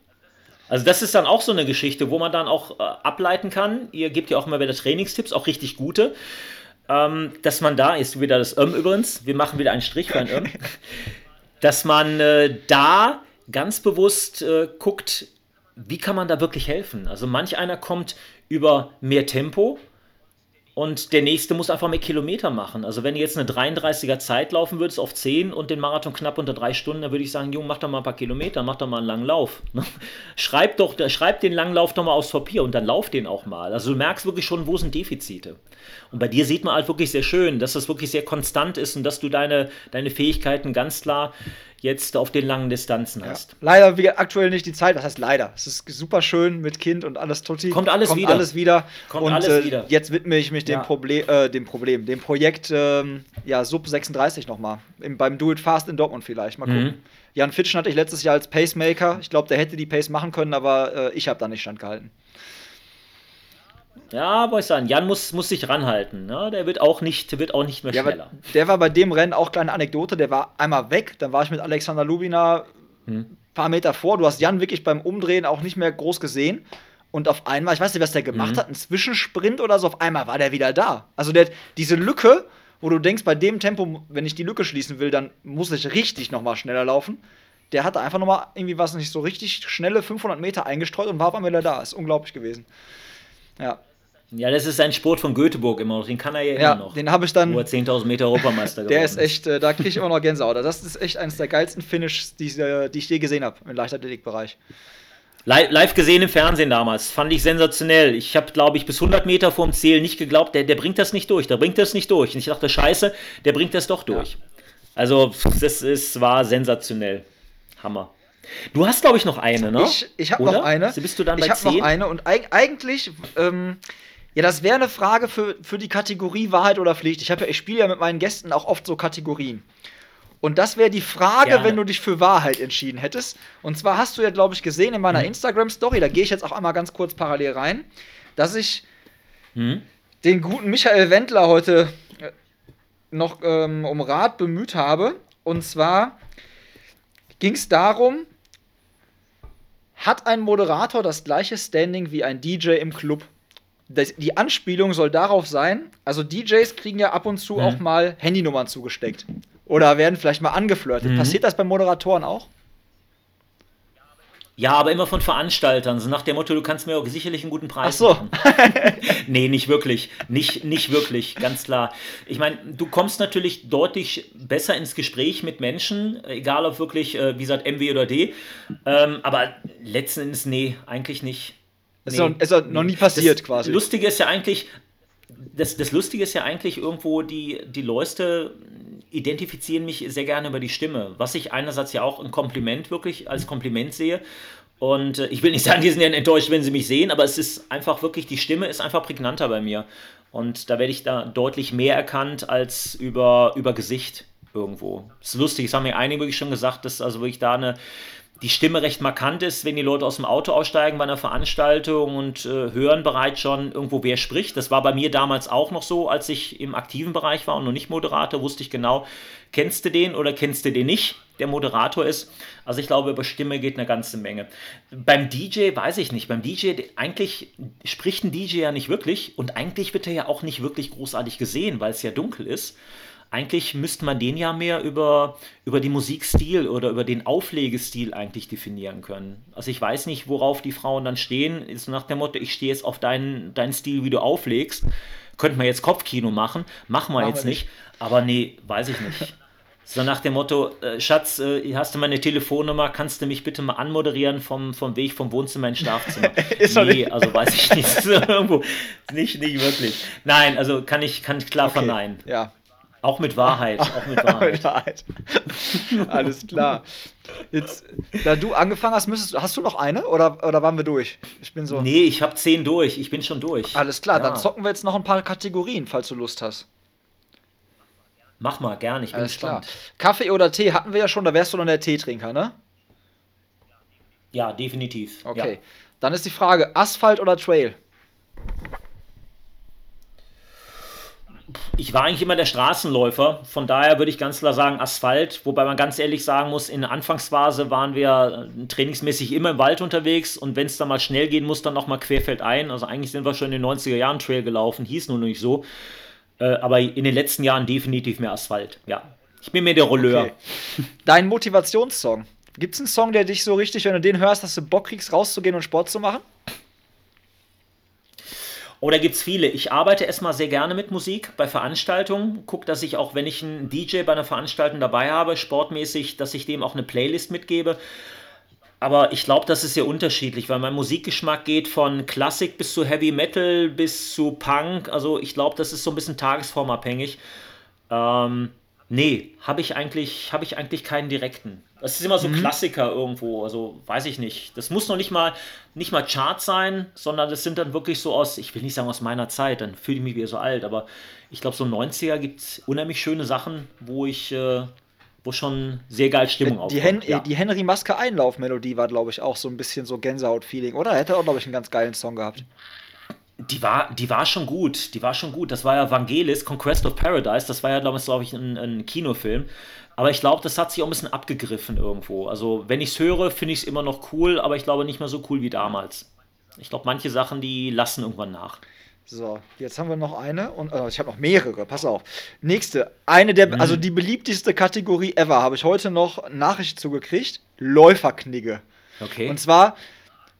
Also das ist dann auch so eine Geschichte, wo man dann auch äh, ableiten kann. Ihr gebt ja auch immer wieder Trainingstipps, auch richtig gute. Ähm, dass man da ist, wieder das Öm übrigens, wir machen wieder einen Strich für ein Öm, [LAUGHS] dass man äh, da ganz bewusst äh, guckt, wie kann man da wirklich helfen. Also manch einer kommt über mehr Tempo, Und der nächste muss einfach mehr Kilometer machen. Also wenn du jetzt eine 33er Zeit laufen würdest auf 10 und den Marathon knapp unter drei Stunden, dann würde ich sagen, Junge, mach doch mal ein paar Kilometer, mach doch mal einen langen Lauf. [LAUGHS] Schreib doch, schreib den langen Lauf doch mal aufs Papier und dann lauf den auch mal. Also du merkst wirklich schon, wo sind Defizite. Und bei dir sieht man halt wirklich sehr schön, dass das wirklich sehr konstant ist und dass du deine, deine Fähigkeiten ganz klar jetzt auf den langen Distanzen hast. Ja. Leider wie aktuell nicht die Zeit. Was heißt leider? Es ist super schön mit Kind und alles tutti. Kommt alles Kommt wieder. Alles wieder. Kommt und alles äh, wieder. jetzt widme ich mich dem, Ja. Problem, äh, dem Problem, dem Projekt ähm, ja, Sub 36 nochmal. Im- Beim Do It Fast in Dortmund vielleicht. Mal gucken. Mhm. Jan Fitschen hatte ich letztes Jahr als Pacemaker. Ich glaube, der hätte die Pace machen können, aber äh, ich habe da nicht standgehalten. Ja, wollte ich sagen, Jan muss, muss sich ranhalten. Ne? Der wird auch nicht, wird auch nicht mehr Ja, schneller. der war bei dem Rennen auch kleine Anekdote. Der war einmal weg, dann war ich mit Alexander Lubina Hm. ein paar Meter vor. Du hast Jan wirklich beim Umdrehen auch nicht mehr groß gesehen. Und auf einmal, ich weiß nicht, was der gemacht Mhm. hat, ein Zwischensprint oder so, auf einmal war der wieder da. Also der, diese Lücke, wo du denkst, bei dem Tempo, wenn ich die Lücke schließen will, dann muss ich richtig nochmal schneller laufen. Der hatte einfach nochmal irgendwie was nicht so richtig schnelle 500 Meter eingestreut und war auf einmal wieder da. Ist unglaublich gewesen. Ja, Ja, das ist ein Sport von Göteborg immer noch. Den kann er ja, ja immer noch. den habe ich dann. Er 10.000 Meter Europameister [LAUGHS] Der geworden ist echt, äh, da kriege ich immer noch Gänsehaut. Das ist echt eines der geilsten Finishes, die, ich, äh, die ich je gesehen habe im Leichtathletikbereich. Live, live gesehen im Fernsehen damals. Fand ich sensationell. Ich habe, glaube ich, bis 100 Meter vorm Ziel nicht geglaubt, der, der bringt das nicht durch. Der bringt das nicht durch. Und ich dachte, scheiße, der bringt das doch durch. Also, das ist, war sensationell. Hammer. Du hast, glaube ich, noch eine, ne? Ich, ich habe noch eine. Also bist du dann ich habe noch 10? eine und eig eigentlich, ähm, ja, das wäre eine Frage für, für die Kategorie Wahrheit oder Pflicht. Ich, hab ja- ich spiele ja mit meinen Gästen auch oft so Kategorien. Und das wäre die Frage, Gerne. wenn du dich für Wahrheit entschieden hättest. Und zwar hast du ja, glaube ich, gesehen in meiner Mhm. Instagram-Story, da gehe ich jetzt auch einmal ganz kurz parallel rein, dass ich Hm? den guten Michael Wendler heute äh, noch ähm, um Rat bemüht habe. Und zwar ging es darum, hat ein Moderator das gleiche Standing wie ein DJ im Club? Das, die Anspielung soll darauf sein, also DJs kriegen ja ab und zu Mhm. auch mal Handynummern zugesteckt. Oder werden vielleicht mal angeflirtet. Mhm. Passiert das bei Moderatoren auch? Ja, aber immer von Veranstaltern. So nach dem Motto, du kannst mir auch sicherlich einen guten Preis Ach so. machen. [LAUGHS] nee, nicht wirklich. Nicht, nicht wirklich, ganz klar. Ich meine, du kommst natürlich deutlich besser ins Gespräch mit Menschen, egal ob wirklich, äh, wie gesagt, MW oder D. Ähm, aber letzten Endes, nee, eigentlich nicht. Ist noch- ist noch- noch nie passiert das quasi. Lustige ist ja eigentlich, das, das Lustige ist ja eigentlich irgendwo, die, die Leute identifizieren mich sehr gerne über die Stimme, was ich einerseits ja auch ein Kompliment wirklich als Kompliment sehe. Und äh, ich will nicht sagen, die sind ja enttäuscht, wenn sie mich sehen, aber es ist einfach wirklich, die Stimme ist einfach prägnanter bei mir. Und da werde ich da deutlich mehr erkannt als über, über Gesicht irgendwo. Das ist lustig, das haben mir einige wirklich schon gesagt, dass also wirklich da eine, die Stimme recht markant ist, wenn die Leute aus dem Auto aussteigen bei einer Veranstaltung und äh, hören bereits schon irgendwo, wer spricht. Das war bei mir damals auch noch so, als ich im aktiven Bereich war und noch nicht Moderator, wusste ich genau, kennst du den oder kennst du den nicht, der Moderator ist. Also ich glaube, über Stimme geht eine ganze Menge. Beim DJ weiß ich nicht. Beim DJ, eigentlich spricht ein DJ ja nicht wirklich und eigentlich wird er ja auch nicht wirklich großartig gesehen, weil es ja dunkel ist. Eigentlich müsste man den ja mehr über, über den Musikstil oder über den Auflegestil eigentlich definieren können. Also ich weiß nicht, worauf die Frauen dann stehen. Ist nach dem Motto, ich stehe jetzt auf deinen, deinen Stil, wie du auflegst. Könnte man jetzt Kopfkino machen. Machen wir Machen jetzt wir nicht. Aber nee, weiß ich nicht. [LAUGHS] So nach dem Motto, äh, Schatz, äh, hast du meine Telefonnummer, kannst du mich bitte mal anmoderieren vom, vom Weg vom Wohnzimmer ins Schlafzimmer? [LAUGHS] Ist nee, nicht- also weiß ich nicht. Irgendwo. [LAUGHS] Nicht, nicht wirklich. Nein, also kann ich, kann ich klar Okay. verneinen. Ja. Auch mit Wahrheit. [LAUGHS] Auch mit Wahrheit. Wahrheit. Alles klar. Jetzt, da du angefangen hast, müsstest, hast du noch eine oder, oder waren wir durch? Ich bin so. Nee, ich habe zehn durch. Ich bin schon durch. Alles klar, Ja. dann zocken wir jetzt noch ein paar Kategorien, falls du Lust hast. Mach mal, gerne. Ich bin Alles klar. gespannt. Kaffee oder Tee hatten wir ja schon, da wärst du dann der Teetrinker, ne? Ja, definitiv. Okay. Ja. Dann ist die Frage: Asphalt oder Trail? Ich war eigentlich immer der Straßenläufer. Von daher würde ich ganz klar sagen Asphalt. Wobei man ganz ehrlich sagen muss, in der Anfangsphase waren wir trainingsmäßig immer im Wald unterwegs. Und wenn es dann mal schnell gehen muss, dann nochmal querfeldein. Also eigentlich sind wir schon in den 90er Jahren Trail gelaufen. Hieß nur nicht so. Äh, aber in den letzten Jahren definitiv mehr Asphalt. Ja. Ich bin mir der Rolleur. Okay. [LAUGHS] Dein Motivationssong. Gibt es einen Song, der dich so richtig, wenn du den hörst, dass du Bock kriegst, rauszugehen und Sport zu machen? Oder gibt es viele? Ich arbeite erstmal sehr gerne mit Musik bei Veranstaltungen. Gucke, dass ich auch, wenn ich einen DJ bei einer Veranstaltung dabei habe, sportmäßig, dass ich dem auch eine Playlist mitgebe. Aber ich glaube, das ist sehr unterschiedlich, weil mein Musikgeschmack geht von Klassik bis zu Heavy Metal bis zu Punk. Also ich glaube, das ist so ein bisschen tagesformabhängig. Ähm, nee, habe ich, eigentlich, hab ich eigentlich keinen direkten. Das ist immer so mhm. Klassiker irgendwo, also weiß ich nicht. Das muss noch nicht mal, nicht mal Chart sein, sondern das sind dann wirklich so aus, ich will nicht sagen aus meiner Zeit, dann fühle ich mich wieder so alt, aber ich glaube, so 90er gibt es unheimlich schöne Sachen, wo ich, äh, wo schon sehr geil Stimmung aufkommt. Die, Hen ja. die Henry Maske Einlauf-Melodie war, glaube ich, auch so ein bisschen so Gänsehaut-Feeling, oder? Er hätte auch, glaube ich, einen ganz geilen Song gehabt. Die war, die war schon gut, die war schon gut. Das war ja Vangelis, Conquest of Paradise, das war ja damals, glaube ich, ein, ein Kinofilm. Aber ich glaube, das hat sich auch ein bisschen abgegriffen irgendwo. Also, wenn ich es höre, finde ich es immer noch cool, aber ich glaube nicht mehr so cool wie damals. Ich glaube, manche Sachen, die lassen irgendwann nach. So, jetzt haben wir noch eine und äh, ich habe noch mehrere. Pass auf. Nächste, eine der, mhm. also die beliebteste Kategorie ever, habe ich heute noch Nachricht zugekriegt. Läuferknigge. Okay. Und zwar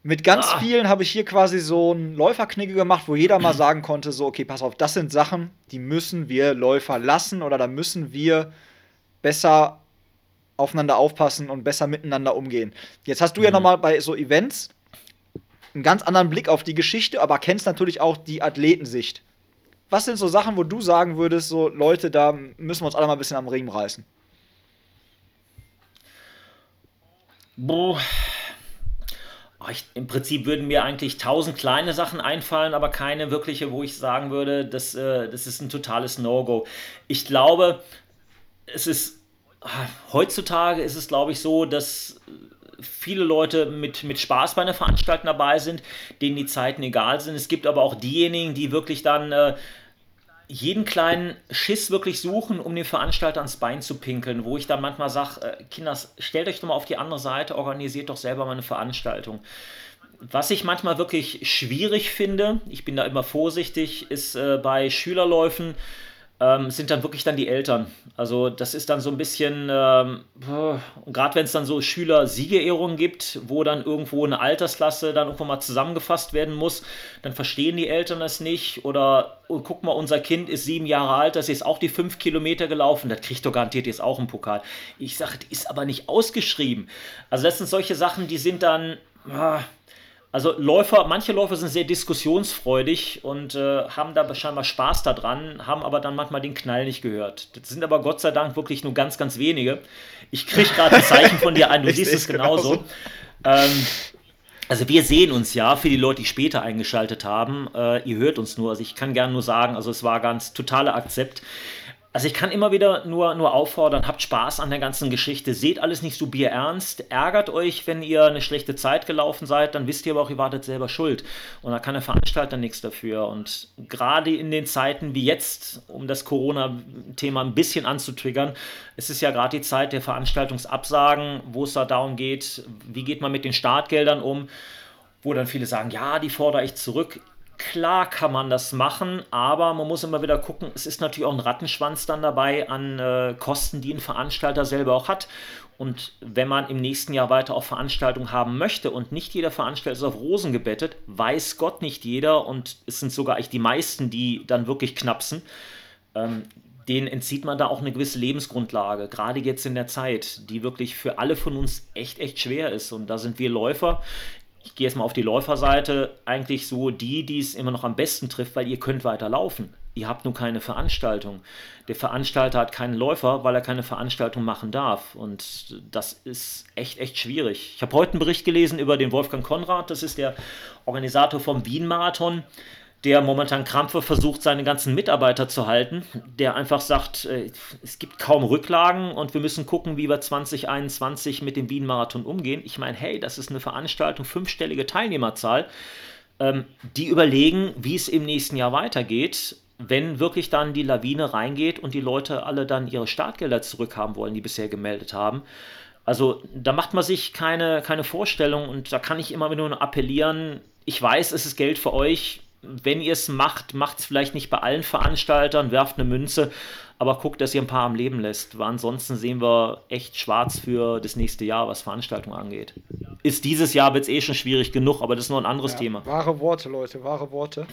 mit ganz ah. vielen habe ich hier quasi so ein Läuferknigge gemacht, wo jeder mal [CLEARS THROAT] sagen konnte: so, okay, pass auf, das sind Sachen, die müssen wir Läufer lassen oder da müssen wir besser aufeinander aufpassen und besser miteinander umgehen. Jetzt hast du mhm. ja noch mal bei so Events einen ganz anderen Blick auf die Geschichte, aber kennst natürlich auch die Athletensicht. Was sind so Sachen, wo du sagen würdest, so Leute, da müssen wir uns alle mal ein bisschen am Riemen reißen? Boah. Ich, Im Prinzip würden mir eigentlich tausend kleine Sachen einfallen, aber keine wirkliche, wo ich sagen würde, das, äh, das ist ein totales No-Go. Ich glaube, es ist heutzutage ist es, glaube ich, so, dass viele Leute mit, mit Spaß bei einer Veranstaltung dabei sind, denen die Zeiten egal sind. Es gibt aber auch diejenigen, die wirklich dann äh, jeden kleinen Schiss wirklich suchen, um den Veranstalter ans Bein zu pinkeln, wo ich dann manchmal sage, äh, Kinders, stellt euch doch mal auf die andere Seite, organisiert doch selber mal eine Veranstaltung. Was ich manchmal wirklich schwierig finde, ich bin da immer vorsichtig, ist äh, bei Schülerläufen, ähm, sind dann wirklich dann die Eltern. Also das ist dann so ein bisschen, ähm, gerade wenn es dann so Schüler-Siegerehrungen gibt, wo dann irgendwo eine Altersklasse dann irgendwo mal zusammengefasst werden muss, dann verstehen die Eltern das nicht. Oder oh, guck mal, unser Kind ist sieben Jahre alt, das ist auch die fünf Kilometer gelaufen, das kriegt doch garantiert jetzt auch einen Pokal. Ich sage, ist aber nicht ausgeschrieben. Also das sind solche Sachen, die sind dann... Ah, also Läufer, manche Läufer sind sehr diskussionsfreudig und äh, haben da scheinbar Spaß daran, haben aber dann manchmal den Knall nicht gehört. Das sind aber Gott sei Dank wirklich nur ganz, ganz wenige. Ich kriege [LAUGHS] gerade ein Zeichen von dir ein, du siehst es genauso. Ähm, also wir sehen uns ja, für die Leute, die später eingeschaltet haben, äh, ihr hört uns nur. Also ich kann gerne nur sagen, also es war ganz totaler Akzept. Also ich kann immer wieder nur, nur auffordern, habt Spaß an der ganzen Geschichte, seht alles nicht so bierernst, ärgert euch, wenn ihr eine schlechte Zeit gelaufen seid, dann wisst ihr aber auch, ihr wartet selber schuld. Und da kann der Veranstalter nichts dafür. Und gerade in den Zeiten wie jetzt, um das Corona-Thema ein bisschen anzutriggern, ist es ja gerade die Zeit der Veranstaltungsabsagen, wo es da darum geht, wie geht man mit den Startgeldern um, wo dann viele sagen, ja, die fordere ich zurück Klar kann man das machen, aber man muss immer wieder gucken, es ist natürlich auch ein Rattenschwanz dann dabei an äh, Kosten, die ein Veranstalter selber auch hat. Und wenn man im nächsten Jahr weiter auch Veranstaltungen haben möchte und nicht jeder Veranstalter ist auf Rosen gebettet, weiß Gott nicht jeder und es sind sogar eigentlich die meisten, die dann wirklich knapsen, ähm, denen entzieht man da auch eine gewisse Lebensgrundlage, gerade jetzt in der Zeit, die wirklich für alle von uns echt, echt schwer ist. Und da sind wir Läufer ich gehe jetzt mal auf die Läuferseite, eigentlich so die, die es immer noch am besten trifft, weil ihr könnt weiter laufen. Ihr habt nur keine Veranstaltung. Der Veranstalter hat keinen Läufer, weil er keine Veranstaltung machen darf. Und das ist echt, echt schwierig. Ich habe heute einen Bericht gelesen über den Wolfgang Konrad, das ist der Organisator vom Wien-Marathon der momentan krampfe versucht, seine ganzen Mitarbeiter zu halten, der einfach sagt, äh, es gibt kaum Rücklagen und wir müssen gucken, wie wir 2021 mit dem Wien-Marathon umgehen. Ich meine, hey, das ist eine Veranstaltung, fünfstellige Teilnehmerzahl. Ähm, die überlegen, wie es im nächsten Jahr weitergeht, wenn wirklich dann die Lawine reingeht und die Leute alle dann ihre Startgelder zurückhaben wollen, die bisher gemeldet haben. Also da macht man sich keine, keine Vorstellung und da kann ich immer nur appellieren, ich weiß, es ist Geld für euch, wenn ihr es macht, macht es vielleicht nicht bei allen Veranstaltern, werft eine Münze, aber guckt, dass ihr ein paar am Leben lässt. Weil ansonsten sehen wir echt schwarz für das nächste Jahr, was Veranstaltungen angeht. Ist dieses Jahr jetzt eh schon schwierig genug, aber das ist noch ein anderes ja, Thema. Wahre Worte, Leute, wahre Worte.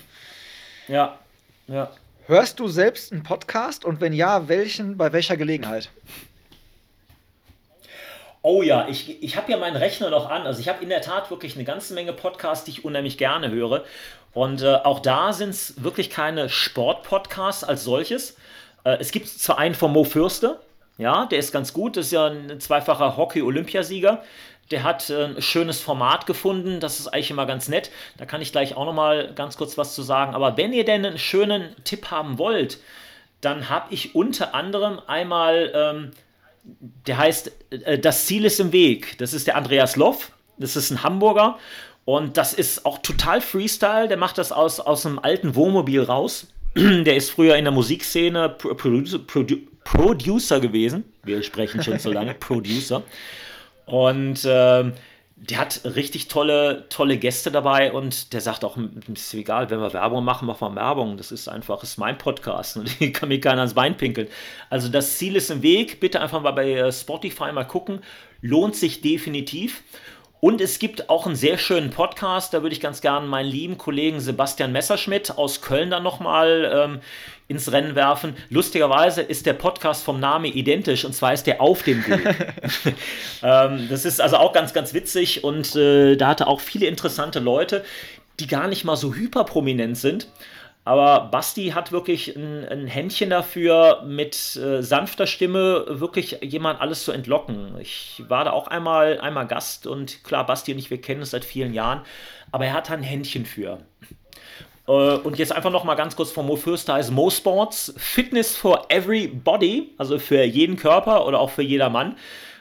Ja, ja. Hörst du selbst einen Podcast und wenn ja, welchen, bei welcher Gelegenheit? Oh ja, ich, ich habe ja meinen Rechner noch an. Also ich habe in der Tat wirklich eine ganze Menge Podcasts, die ich unheimlich gerne höre. Und äh, auch da sind es wirklich keine Sport-Podcasts als solches. Äh, es gibt zwar einen von Mo Fürste, ja, der ist ganz gut, das ist ja ein zweifacher Hockey-Olympiasieger. Der hat äh, ein schönes Format gefunden, das ist eigentlich immer ganz nett. Da kann ich gleich auch noch mal ganz kurz was zu sagen. Aber wenn ihr denn einen schönen Tipp haben wollt, dann habe ich unter anderem einmal, ähm, der heißt äh, Das Ziel ist im Weg. Das ist der Andreas Loff, das ist ein Hamburger und das ist auch total Freestyle. Der macht das aus, aus einem alten Wohnmobil raus. [CLEARS THROAT] der ist früher in der Musikszene Producer, Produ Producer gewesen. Wir sprechen schon so lange, [LAUGHS] Producer. Und äh, der hat richtig tolle, tolle Gäste dabei und der sagt auch, es ist egal, wenn wir Werbung machen, machen wir Werbung. Das ist einfach, ist mein Podcast [LAUGHS] und ich kann mir keiner ans Bein pinkeln. Also das Ziel ist im Weg. Bitte einfach mal bei äh, Spotify mal gucken. Lohnt sich definitiv. Und es gibt auch einen sehr schönen Podcast, da würde ich ganz gerne meinen lieben Kollegen Sebastian Messerschmidt aus Köln dann nochmal ähm, ins Rennen werfen. Lustigerweise ist der Podcast vom Namen identisch und zwar ist der auf dem Weg. [LAUGHS] ähm, das ist also auch ganz, ganz witzig und äh, da hatte auch viele interessante Leute, die gar nicht mal so hyperprominent sind. Aber Basti hat wirklich ein, ein Händchen dafür, mit äh, sanfter Stimme wirklich jemand alles zu entlocken. Ich war da auch einmal, einmal Gast und klar, Basti und ich, wir kennen es seit vielen Jahren, aber er hat da ein Händchen für. Äh, und jetzt einfach noch mal ganz kurz von Mo Fürster heißt Mo Sports Fitness for Everybody, also für jeden Körper oder auch für jeder Mann.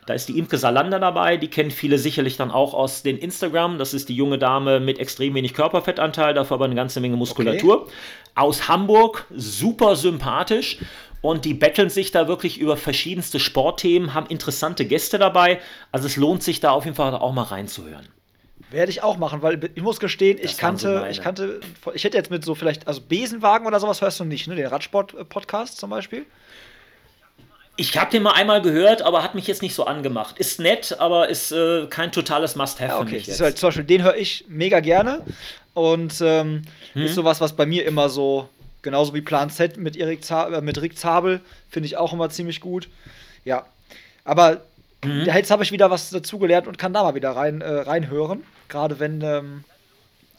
Da ist die Imke Salander dabei, die kennen viele sicherlich dann auch aus den Instagram. Das ist die junge Dame mit extrem wenig Körperfettanteil, dafür aber eine ganze Menge Muskulatur. Okay. Aus Hamburg, super sympathisch. Und die betteln sich da wirklich über verschiedenste Sportthemen, haben interessante Gäste dabei. Also es lohnt sich da auf jeden Fall auch mal reinzuhören. Werde ich auch machen, weil ich muss gestehen, ich kannte, ich kannte, ich hätte jetzt mit so vielleicht, also Besenwagen oder sowas hörst du nicht, ne? Den Radsport-Podcast zum Beispiel. Ich habe den mal einmal gehört, aber hat mich jetzt nicht so angemacht. Ist nett, aber ist äh, kein totales Must-Have ja, okay. für mich jetzt. Halt, zum Beispiel, den höre ich mega gerne und ähm, hm. ist sowas, was bei mir immer so, genauso wie Plan Z mit, Erik Zabel, äh, mit Rick Zabel, finde ich auch immer ziemlich gut. Ja, aber hm. jetzt habe ich wieder was dazugelernt und kann da mal wieder rein, äh, reinhören, gerade wenn... Ähm,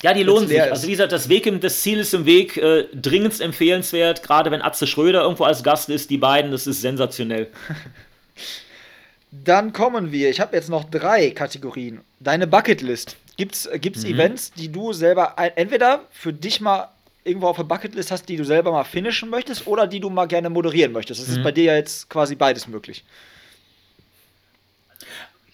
ja, die lohnen sich. Also wie gesagt, das Weg im, das Ziel ist im Weg, äh, dringend empfehlenswert, gerade wenn Atze Schröder irgendwo als Gast ist, die beiden, das ist sensationell. [LAUGHS] Dann kommen wir, ich habe jetzt noch drei Kategorien. Deine Bucketlist. Gibt es mhm. Events, die du selber entweder für dich mal irgendwo auf der Bucketlist hast, die du selber mal finishen möchtest oder die du mal gerne moderieren möchtest? Das mhm. ist bei dir ja jetzt quasi beides möglich.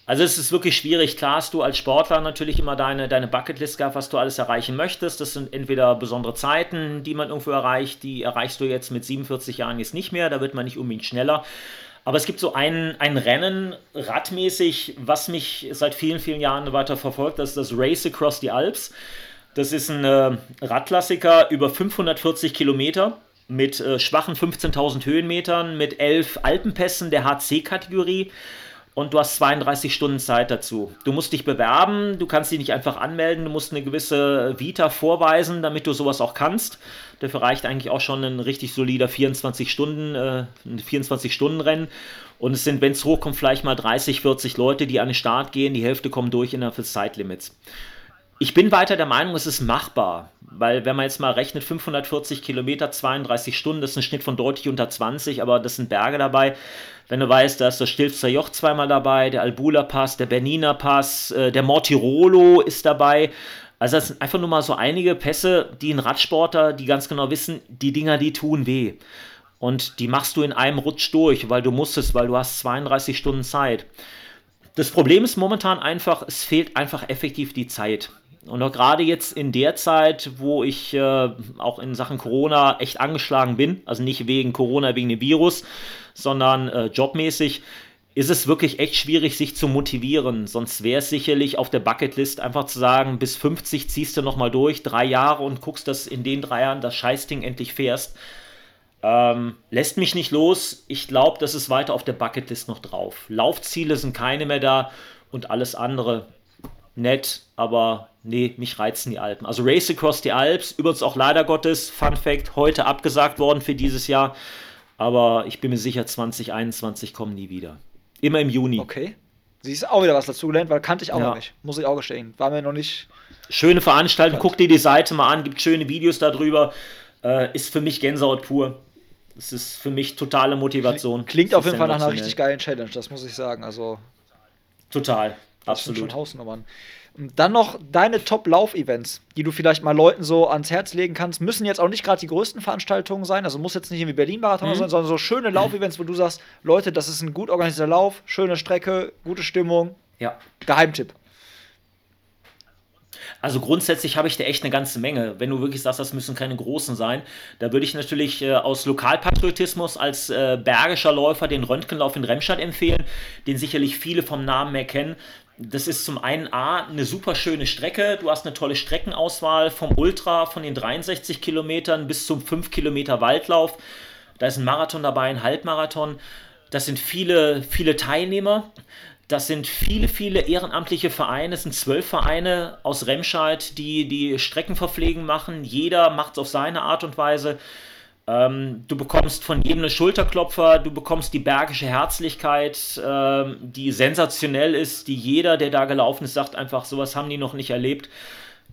Also es ist wirklich schwierig. Klar hast du als Sportler natürlich immer deine, deine Bucketlist gehabt, was du alles erreichen möchtest. Das sind entweder besondere Zeiten, die man irgendwo erreicht, die erreichst du jetzt mit 47 Jahren jetzt nicht mehr, da wird man nicht unbedingt schneller. Aber es gibt so ein, ein Rennen radmäßig, was mich seit vielen, vielen Jahren weiter verfolgt, das ist das Race Across the Alps. Das ist ein äh, Radklassiker über 540 Kilometer mit äh, schwachen 15.000 Höhenmetern, mit elf Alpenpässen der HC-Kategorie und du hast 32 Stunden Zeit dazu. Du musst dich bewerben, du kannst dich nicht einfach anmelden, du musst eine gewisse Vita vorweisen, damit du sowas auch kannst. Dafür reicht eigentlich auch schon ein richtig solider 24 Stunden, äh, 24 Stunden Rennen. Und es sind, wenn es hochkommt, vielleicht mal 30, 40 Leute, die an den Start gehen. Die Hälfte kommen durch innerhalb des Zeitlimits. Ich bin weiter der Meinung, es ist machbar, weil wenn man jetzt mal rechnet, 540 Kilometer, 32 Stunden, das ist ein Schnitt von deutlich unter 20, aber das sind Berge dabei. Wenn du weißt, da ist das Stilfzer Joch zweimal dabei, der Albula Pass, der Bernina Pass, äh, der Mortirolo ist dabei. Also das sind einfach nur mal so einige Pässe, die ein Radsportler, die ganz genau wissen, die Dinger, die tun weh. Und die machst du in einem Rutsch durch, weil du musstest, weil du hast 32 Stunden Zeit. Das Problem ist momentan einfach, es fehlt einfach effektiv die Zeit. Und auch gerade jetzt in der Zeit, wo ich äh, auch in Sachen Corona echt angeschlagen bin, also nicht wegen Corona, wegen dem Virus, sondern äh, jobmäßig, ist es wirklich echt schwierig, sich zu motivieren. Sonst wäre es sicherlich auf der Bucketlist einfach zu sagen, bis 50 ziehst du nochmal durch, drei Jahre und guckst, dass in den drei Jahren das Scheißding endlich fährst. Ähm, lässt mich nicht los. Ich glaube, das ist weiter auf der Bucketlist noch drauf. Laufziele sind keine mehr da und alles andere nett, aber nee, mich reizen die Alpen. Also Race Across die Alps, übrigens auch leider Gottes, Fun Fact, heute abgesagt worden für dieses Jahr. Aber ich bin mir sicher, 2021 kommen nie wieder. Immer im Juni. Okay. Siehst du auch wieder was dazu gelernt, weil kannte ich auch ja. noch nicht. Muss ich auch gestehen. War mir noch nicht. Schöne Veranstaltung, guck dir die Seite mal an, gibt schöne Videos darüber. Äh, ist für mich Gänsehaut pur. Es ist für mich totale Motivation. Klingt auf jeden Fall nach einer richtig geilen Challenge, das muss ich sagen. Also. Total. Das Absolut. Sind schon Hausnummern. Und dann noch deine Top-Lauf-Events, die du vielleicht mal Leuten so ans Herz legen kannst. Müssen jetzt auch nicht gerade die größten Veranstaltungen sein. Also muss jetzt nicht irgendwie Berlin-Marathon mhm. sein, sondern so schöne Lauf-Events, wo du sagst, Leute, das ist ein gut organisierter Lauf, schöne Strecke, gute Stimmung. Ja. Geheimtipp. Also grundsätzlich habe ich da echt eine ganze Menge. Wenn du wirklich sagst, das müssen keine großen sein, da würde ich natürlich äh, aus Lokalpatriotismus als äh, bergischer Läufer den Röntgenlauf in Remstadt empfehlen, den sicherlich viele vom Namen her kennen. Das ist zum einen A, eine super schöne Strecke. Du hast eine tolle Streckenauswahl vom Ultra, von den 63 Kilometern bis zum 5 Kilometer Waldlauf. Da ist ein Marathon dabei, ein Halbmarathon. Das sind viele, viele Teilnehmer. Das sind viele, viele ehrenamtliche Vereine. Es sind zwölf Vereine aus Remscheid, die die Streckenverpflegen machen. Jeder macht es auf seine Art und Weise. Ähm, du bekommst von jedem eine Schulterklopfer, du bekommst die bergische Herzlichkeit, ähm, die sensationell ist, die jeder, der da gelaufen ist, sagt einfach, sowas haben die noch nicht erlebt.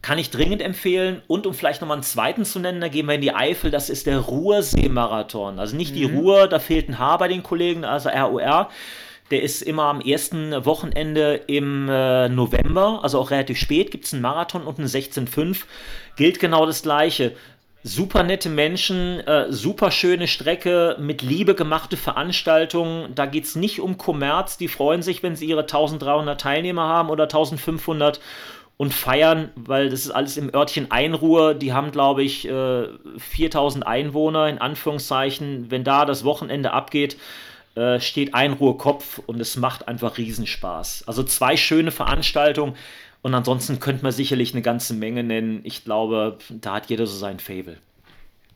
Kann ich dringend empfehlen. Und um vielleicht nochmal einen zweiten zu nennen, da gehen wir in die Eifel, das ist der Ruhrseemarathon. Also nicht mhm. die Ruhr, da fehlt ein H bei den Kollegen, also RUR. Der ist immer am ersten Wochenende im äh, November, also auch relativ spät, gibt es einen Marathon und einen 16,5. Gilt genau das Gleiche super nette Menschen, äh, super schöne Strecke, mit Liebe gemachte Veranstaltungen. Da geht es nicht um Kommerz. Die freuen sich, wenn sie ihre 1300 Teilnehmer haben oder 1500 und feiern, weil das ist alles im Örtchen Einruhr. Die haben, glaube ich, äh, 4000 Einwohner in Anführungszeichen. Wenn da das Wochenende abgeht, äh, steht Einruhr Kopf und es macht einfach Riesenspaß. Also zwei schöne Veranstaltungen. Und ansonsten könnte man sicherlich eine ganze Menge nennen. Ich glaube, da hat jeder so sein Fable.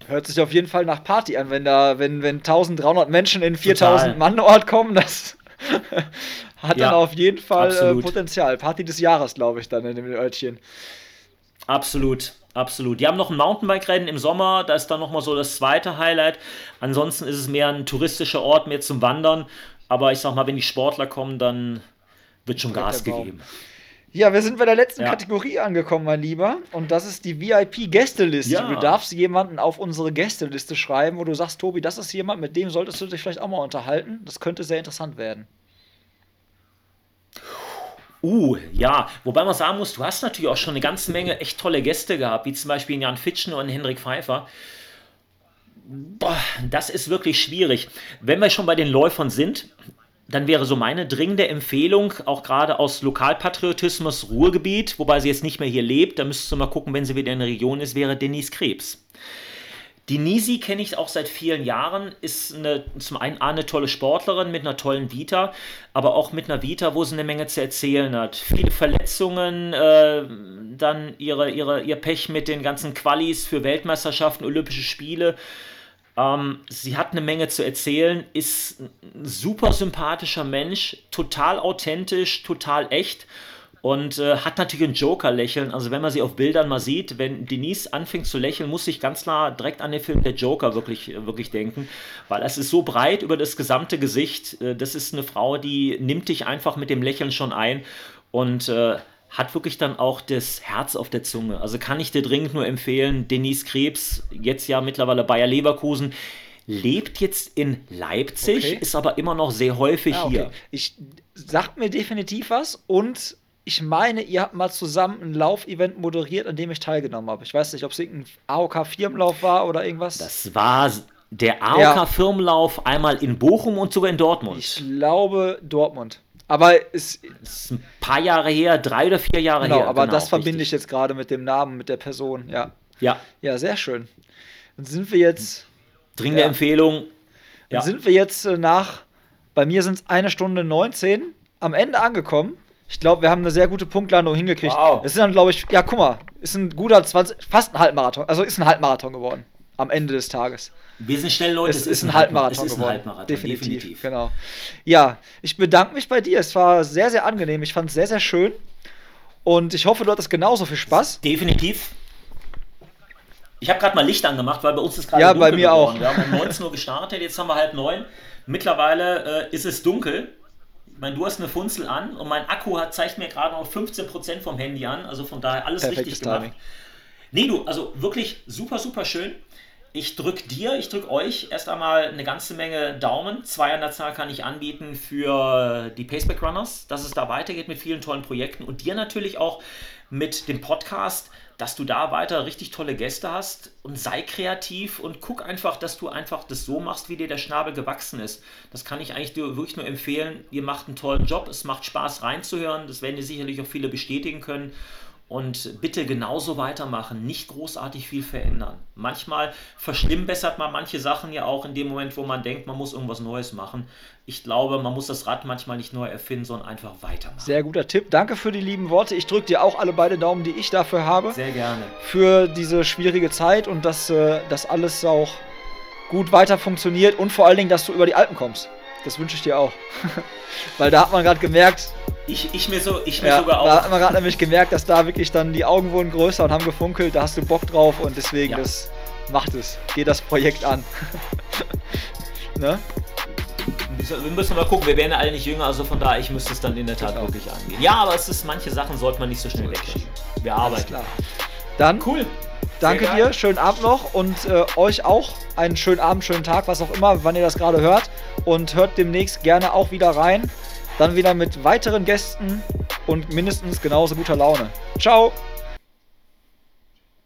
Hört sich auf jeden Fall nach Party an, wenn da, wenn, wenn 1300 Menschen in 4000 Mann Ort kommen, das [LAUGHS] hat ja, dann auf jeden Fall äh, Potenzial. Party des Jahres, glaube ich, dann in dem Örtchen. Absolut, absolut. Die haben noch ein Mountainbike-Rennen im Sommer, da ist dann nochmal so das zweite Highlight. Ansonsten ist es mehr ein touristischer Ort, mehr zum Wandern. Aber ich sag mal, wenn die Sportler kommen, dann wird schon Gas gegeben. Ja, wir sind bei der letzten ja. Kategorie angekommen, mein Lieber. Und das ist die VIP-Gästeliste. Ja. Du darfst jemanden auf unsere Gästeliste schreiben, wo du sagst, Tobi, das ist jemand, mit dem solltest du dich vielleicht auch mal unterhalten. Das könnte sehr interessant werden. Uh, ja. Wobei man sagen muss, du hast natürlich auch schon eine ganze Menge echt tolle Gäste gehabt, wie zum Beispiel Jan Fitschner und Hendrik Pfeiffer. Boah, das ist wirklich schwierig. Wenn wir schon bei den Läufern sind, dann wäre so meine dringende Empfehlung, auch gerade aus Lokalpatriotismus Ruhrgebiet, wobei sie jetzt nicht mehr hier lebt, da müsstest du mal gucken, wenn sie wieder in der Region ist, wäre Denise Krebs. Die Nisi kenne ich auch seit vielen Jahren, ist eine, zum einen eine tolle Sportlerin mit einer tollen Vita, aber auch mit einer Vita, wo sie eine Menge zu erzählen hat. Viele Verletzungen, äh, dann ihre, ihre, ihr Pech mit den ganzen Qualis für Weltmeisterschaften, Olympische Spiele. Ähm, sie hat eine Menge zu erzählen, ist ein super sympathischer Mensch, total authentisch, total echt und äh, hat natürlich ein Joker-Lächeln. Also wenn man sie auf Bildern mal sieht, wenn Denise anfängt zu lächeln, muss ich ganz klar direkt an den Film Der Joker wirklich, wirklich denken, weil es ist so breit über das gesamte Gesicht. Äh, das ist eine Frau, die nimmt dich einfach mit dem Lächeln schon ein und äh, hat wirklich dann auch das Herz auf der Zunge. Also kann ich dir dringend nur empfehlen, Denise Krebs, jetzt ja mittlerweile Bayer Leverkusen, lebt jetzt in Leipzig, okay. ist aber immer noch sehr häufig ah, okay. hier. Ich sagt mir definitiv was und ich meine, ihr habt mal zusammen ein Laufevent moderiert, an dem ich teilgenommen habe. Ich weiß nicht, ob es irgendein AOK-Firmenlauf war oder irgendwas. Das war der AOK-Firmenlauf ja. einmal in Bochum und sogar in Dortmund. Ich glaube Dortmund. Aber es ist ein paar Jahre her, drei oder vier Jahre genau, her. Aber genau, das verbinde ich jetzt gerade mit dem Namen, mit der Person, ja. Ja. Ja, sehr schön. Dann sind wir jetzt. Dringende ja, Empfehlung. Dann sind wir jetzt äh, nach, bei mir sind es eine Stunde 19, am Ende angekommen. Ich glaube, wir haben eine sehr gute Punktlandung hingekriegt. Wow. Es ist dann, glaube ich, ja, guck mal, ist ein guter 20, fast ein Halbmarathon. Also ist ein Halbmarathon geworden. Am Ende des Tages. Wir sind schnell, Leute. Es, es ist ein Halbmarathon. Es ist ein Halbmarathon. Definitiv, definitiv. Genau. Ja, ich bedanke mich bei dir. Es war sehr, sehr angenehm. Ich fand es sehr, sehr schön. Und ich hoffe, du hattest genauso viel Spaß. Definitiv. Ich habe gerade mal Licht angemacht, weil bei uns ist gerade Ja, bei mir geworden. auch. Wir haben um 19 Uhr gestartet, jetzt haben wir halb neun. Mittlerweile äh, ist es dunkel. Ich meine, du hast eine Funzel an und mein Akku hat, zeigt mir gerade noch 15% vom Handy an. Also von daher alles Perfektes richtig gemacht. Timing. Nee, du, also wirklich super, super schön. Ich drücke dir, ich drücke euch erst einmal eine ganze Menge Daumen. Zwei an der Zahl kann ich anbieten für die Paceback Runners, dass es da weitergeht mit vielen tollen Projekten und dir natürlich auch mit dem Podcast, dass du da weiter richtig tolle Gäste hast und sei kreativ und guck einfach, dass du einfach das so machst, wie dir der Schnabel gewachsen ist. Das kann ich eigentlich dir wirklich nur empfehlen. Ihr macht einen tollen Job, es macht Spaß reinzuhören, das werden dir sicherlich auch viele bestätigen können. Und bitte genauso weitermachen, nicht großartig viel verändern. Manchmal verschlimmbessert man manche Sachen ja auch in dem Moment, wo man denkt, man muss irgendwas Neues machen. Ich glaube, man muss das Rad manchmal nicht neu erfinden, sondern einfach weitermachen. Sehr guter Tipp. Danke für die lieben Worte. Ich drücke dir auch alle beide Daumen, die ich dafür habe. Sehr gerne. Für diese schwierige Zeit und dass äh, das alles auch gut weiter funktioniert und vor allen Dingen, dass du über die Alpen kommst. Das wünsche ich dir auch. [LAUGHS] Weil da hat man gerade gemerkt, ich, ich mir, so, ich mir ja, sogar auch. Da hat man gerade nämlich gemerkt, dass da wirklich dann die Augen wurden größer und haben gefunkelt. Da hast du Bock drauf und deswegen, ja. das macht es. Geh das Projekt an. [LAUGHS] ne? Wir müssen mal gucken, wir werden alle nicht jünger, also von daher, ich müsste es dann in der Tat wirklich angehen. Ja, aber es ist, manche Sachen sollte man nicht so schnell wegschieben. Wir arbeiten. Klar. Dann cool. Danke dir, schönen Abend noch und äh, euch auch einen schönen Abend, schönen Tag, was auch immer, wann ihr das gerade hört. Und hört demnächst gerne auch wieder rein. Dann wieder mit weiteren Gästen und mindestens genauso guter Laune. Ciao!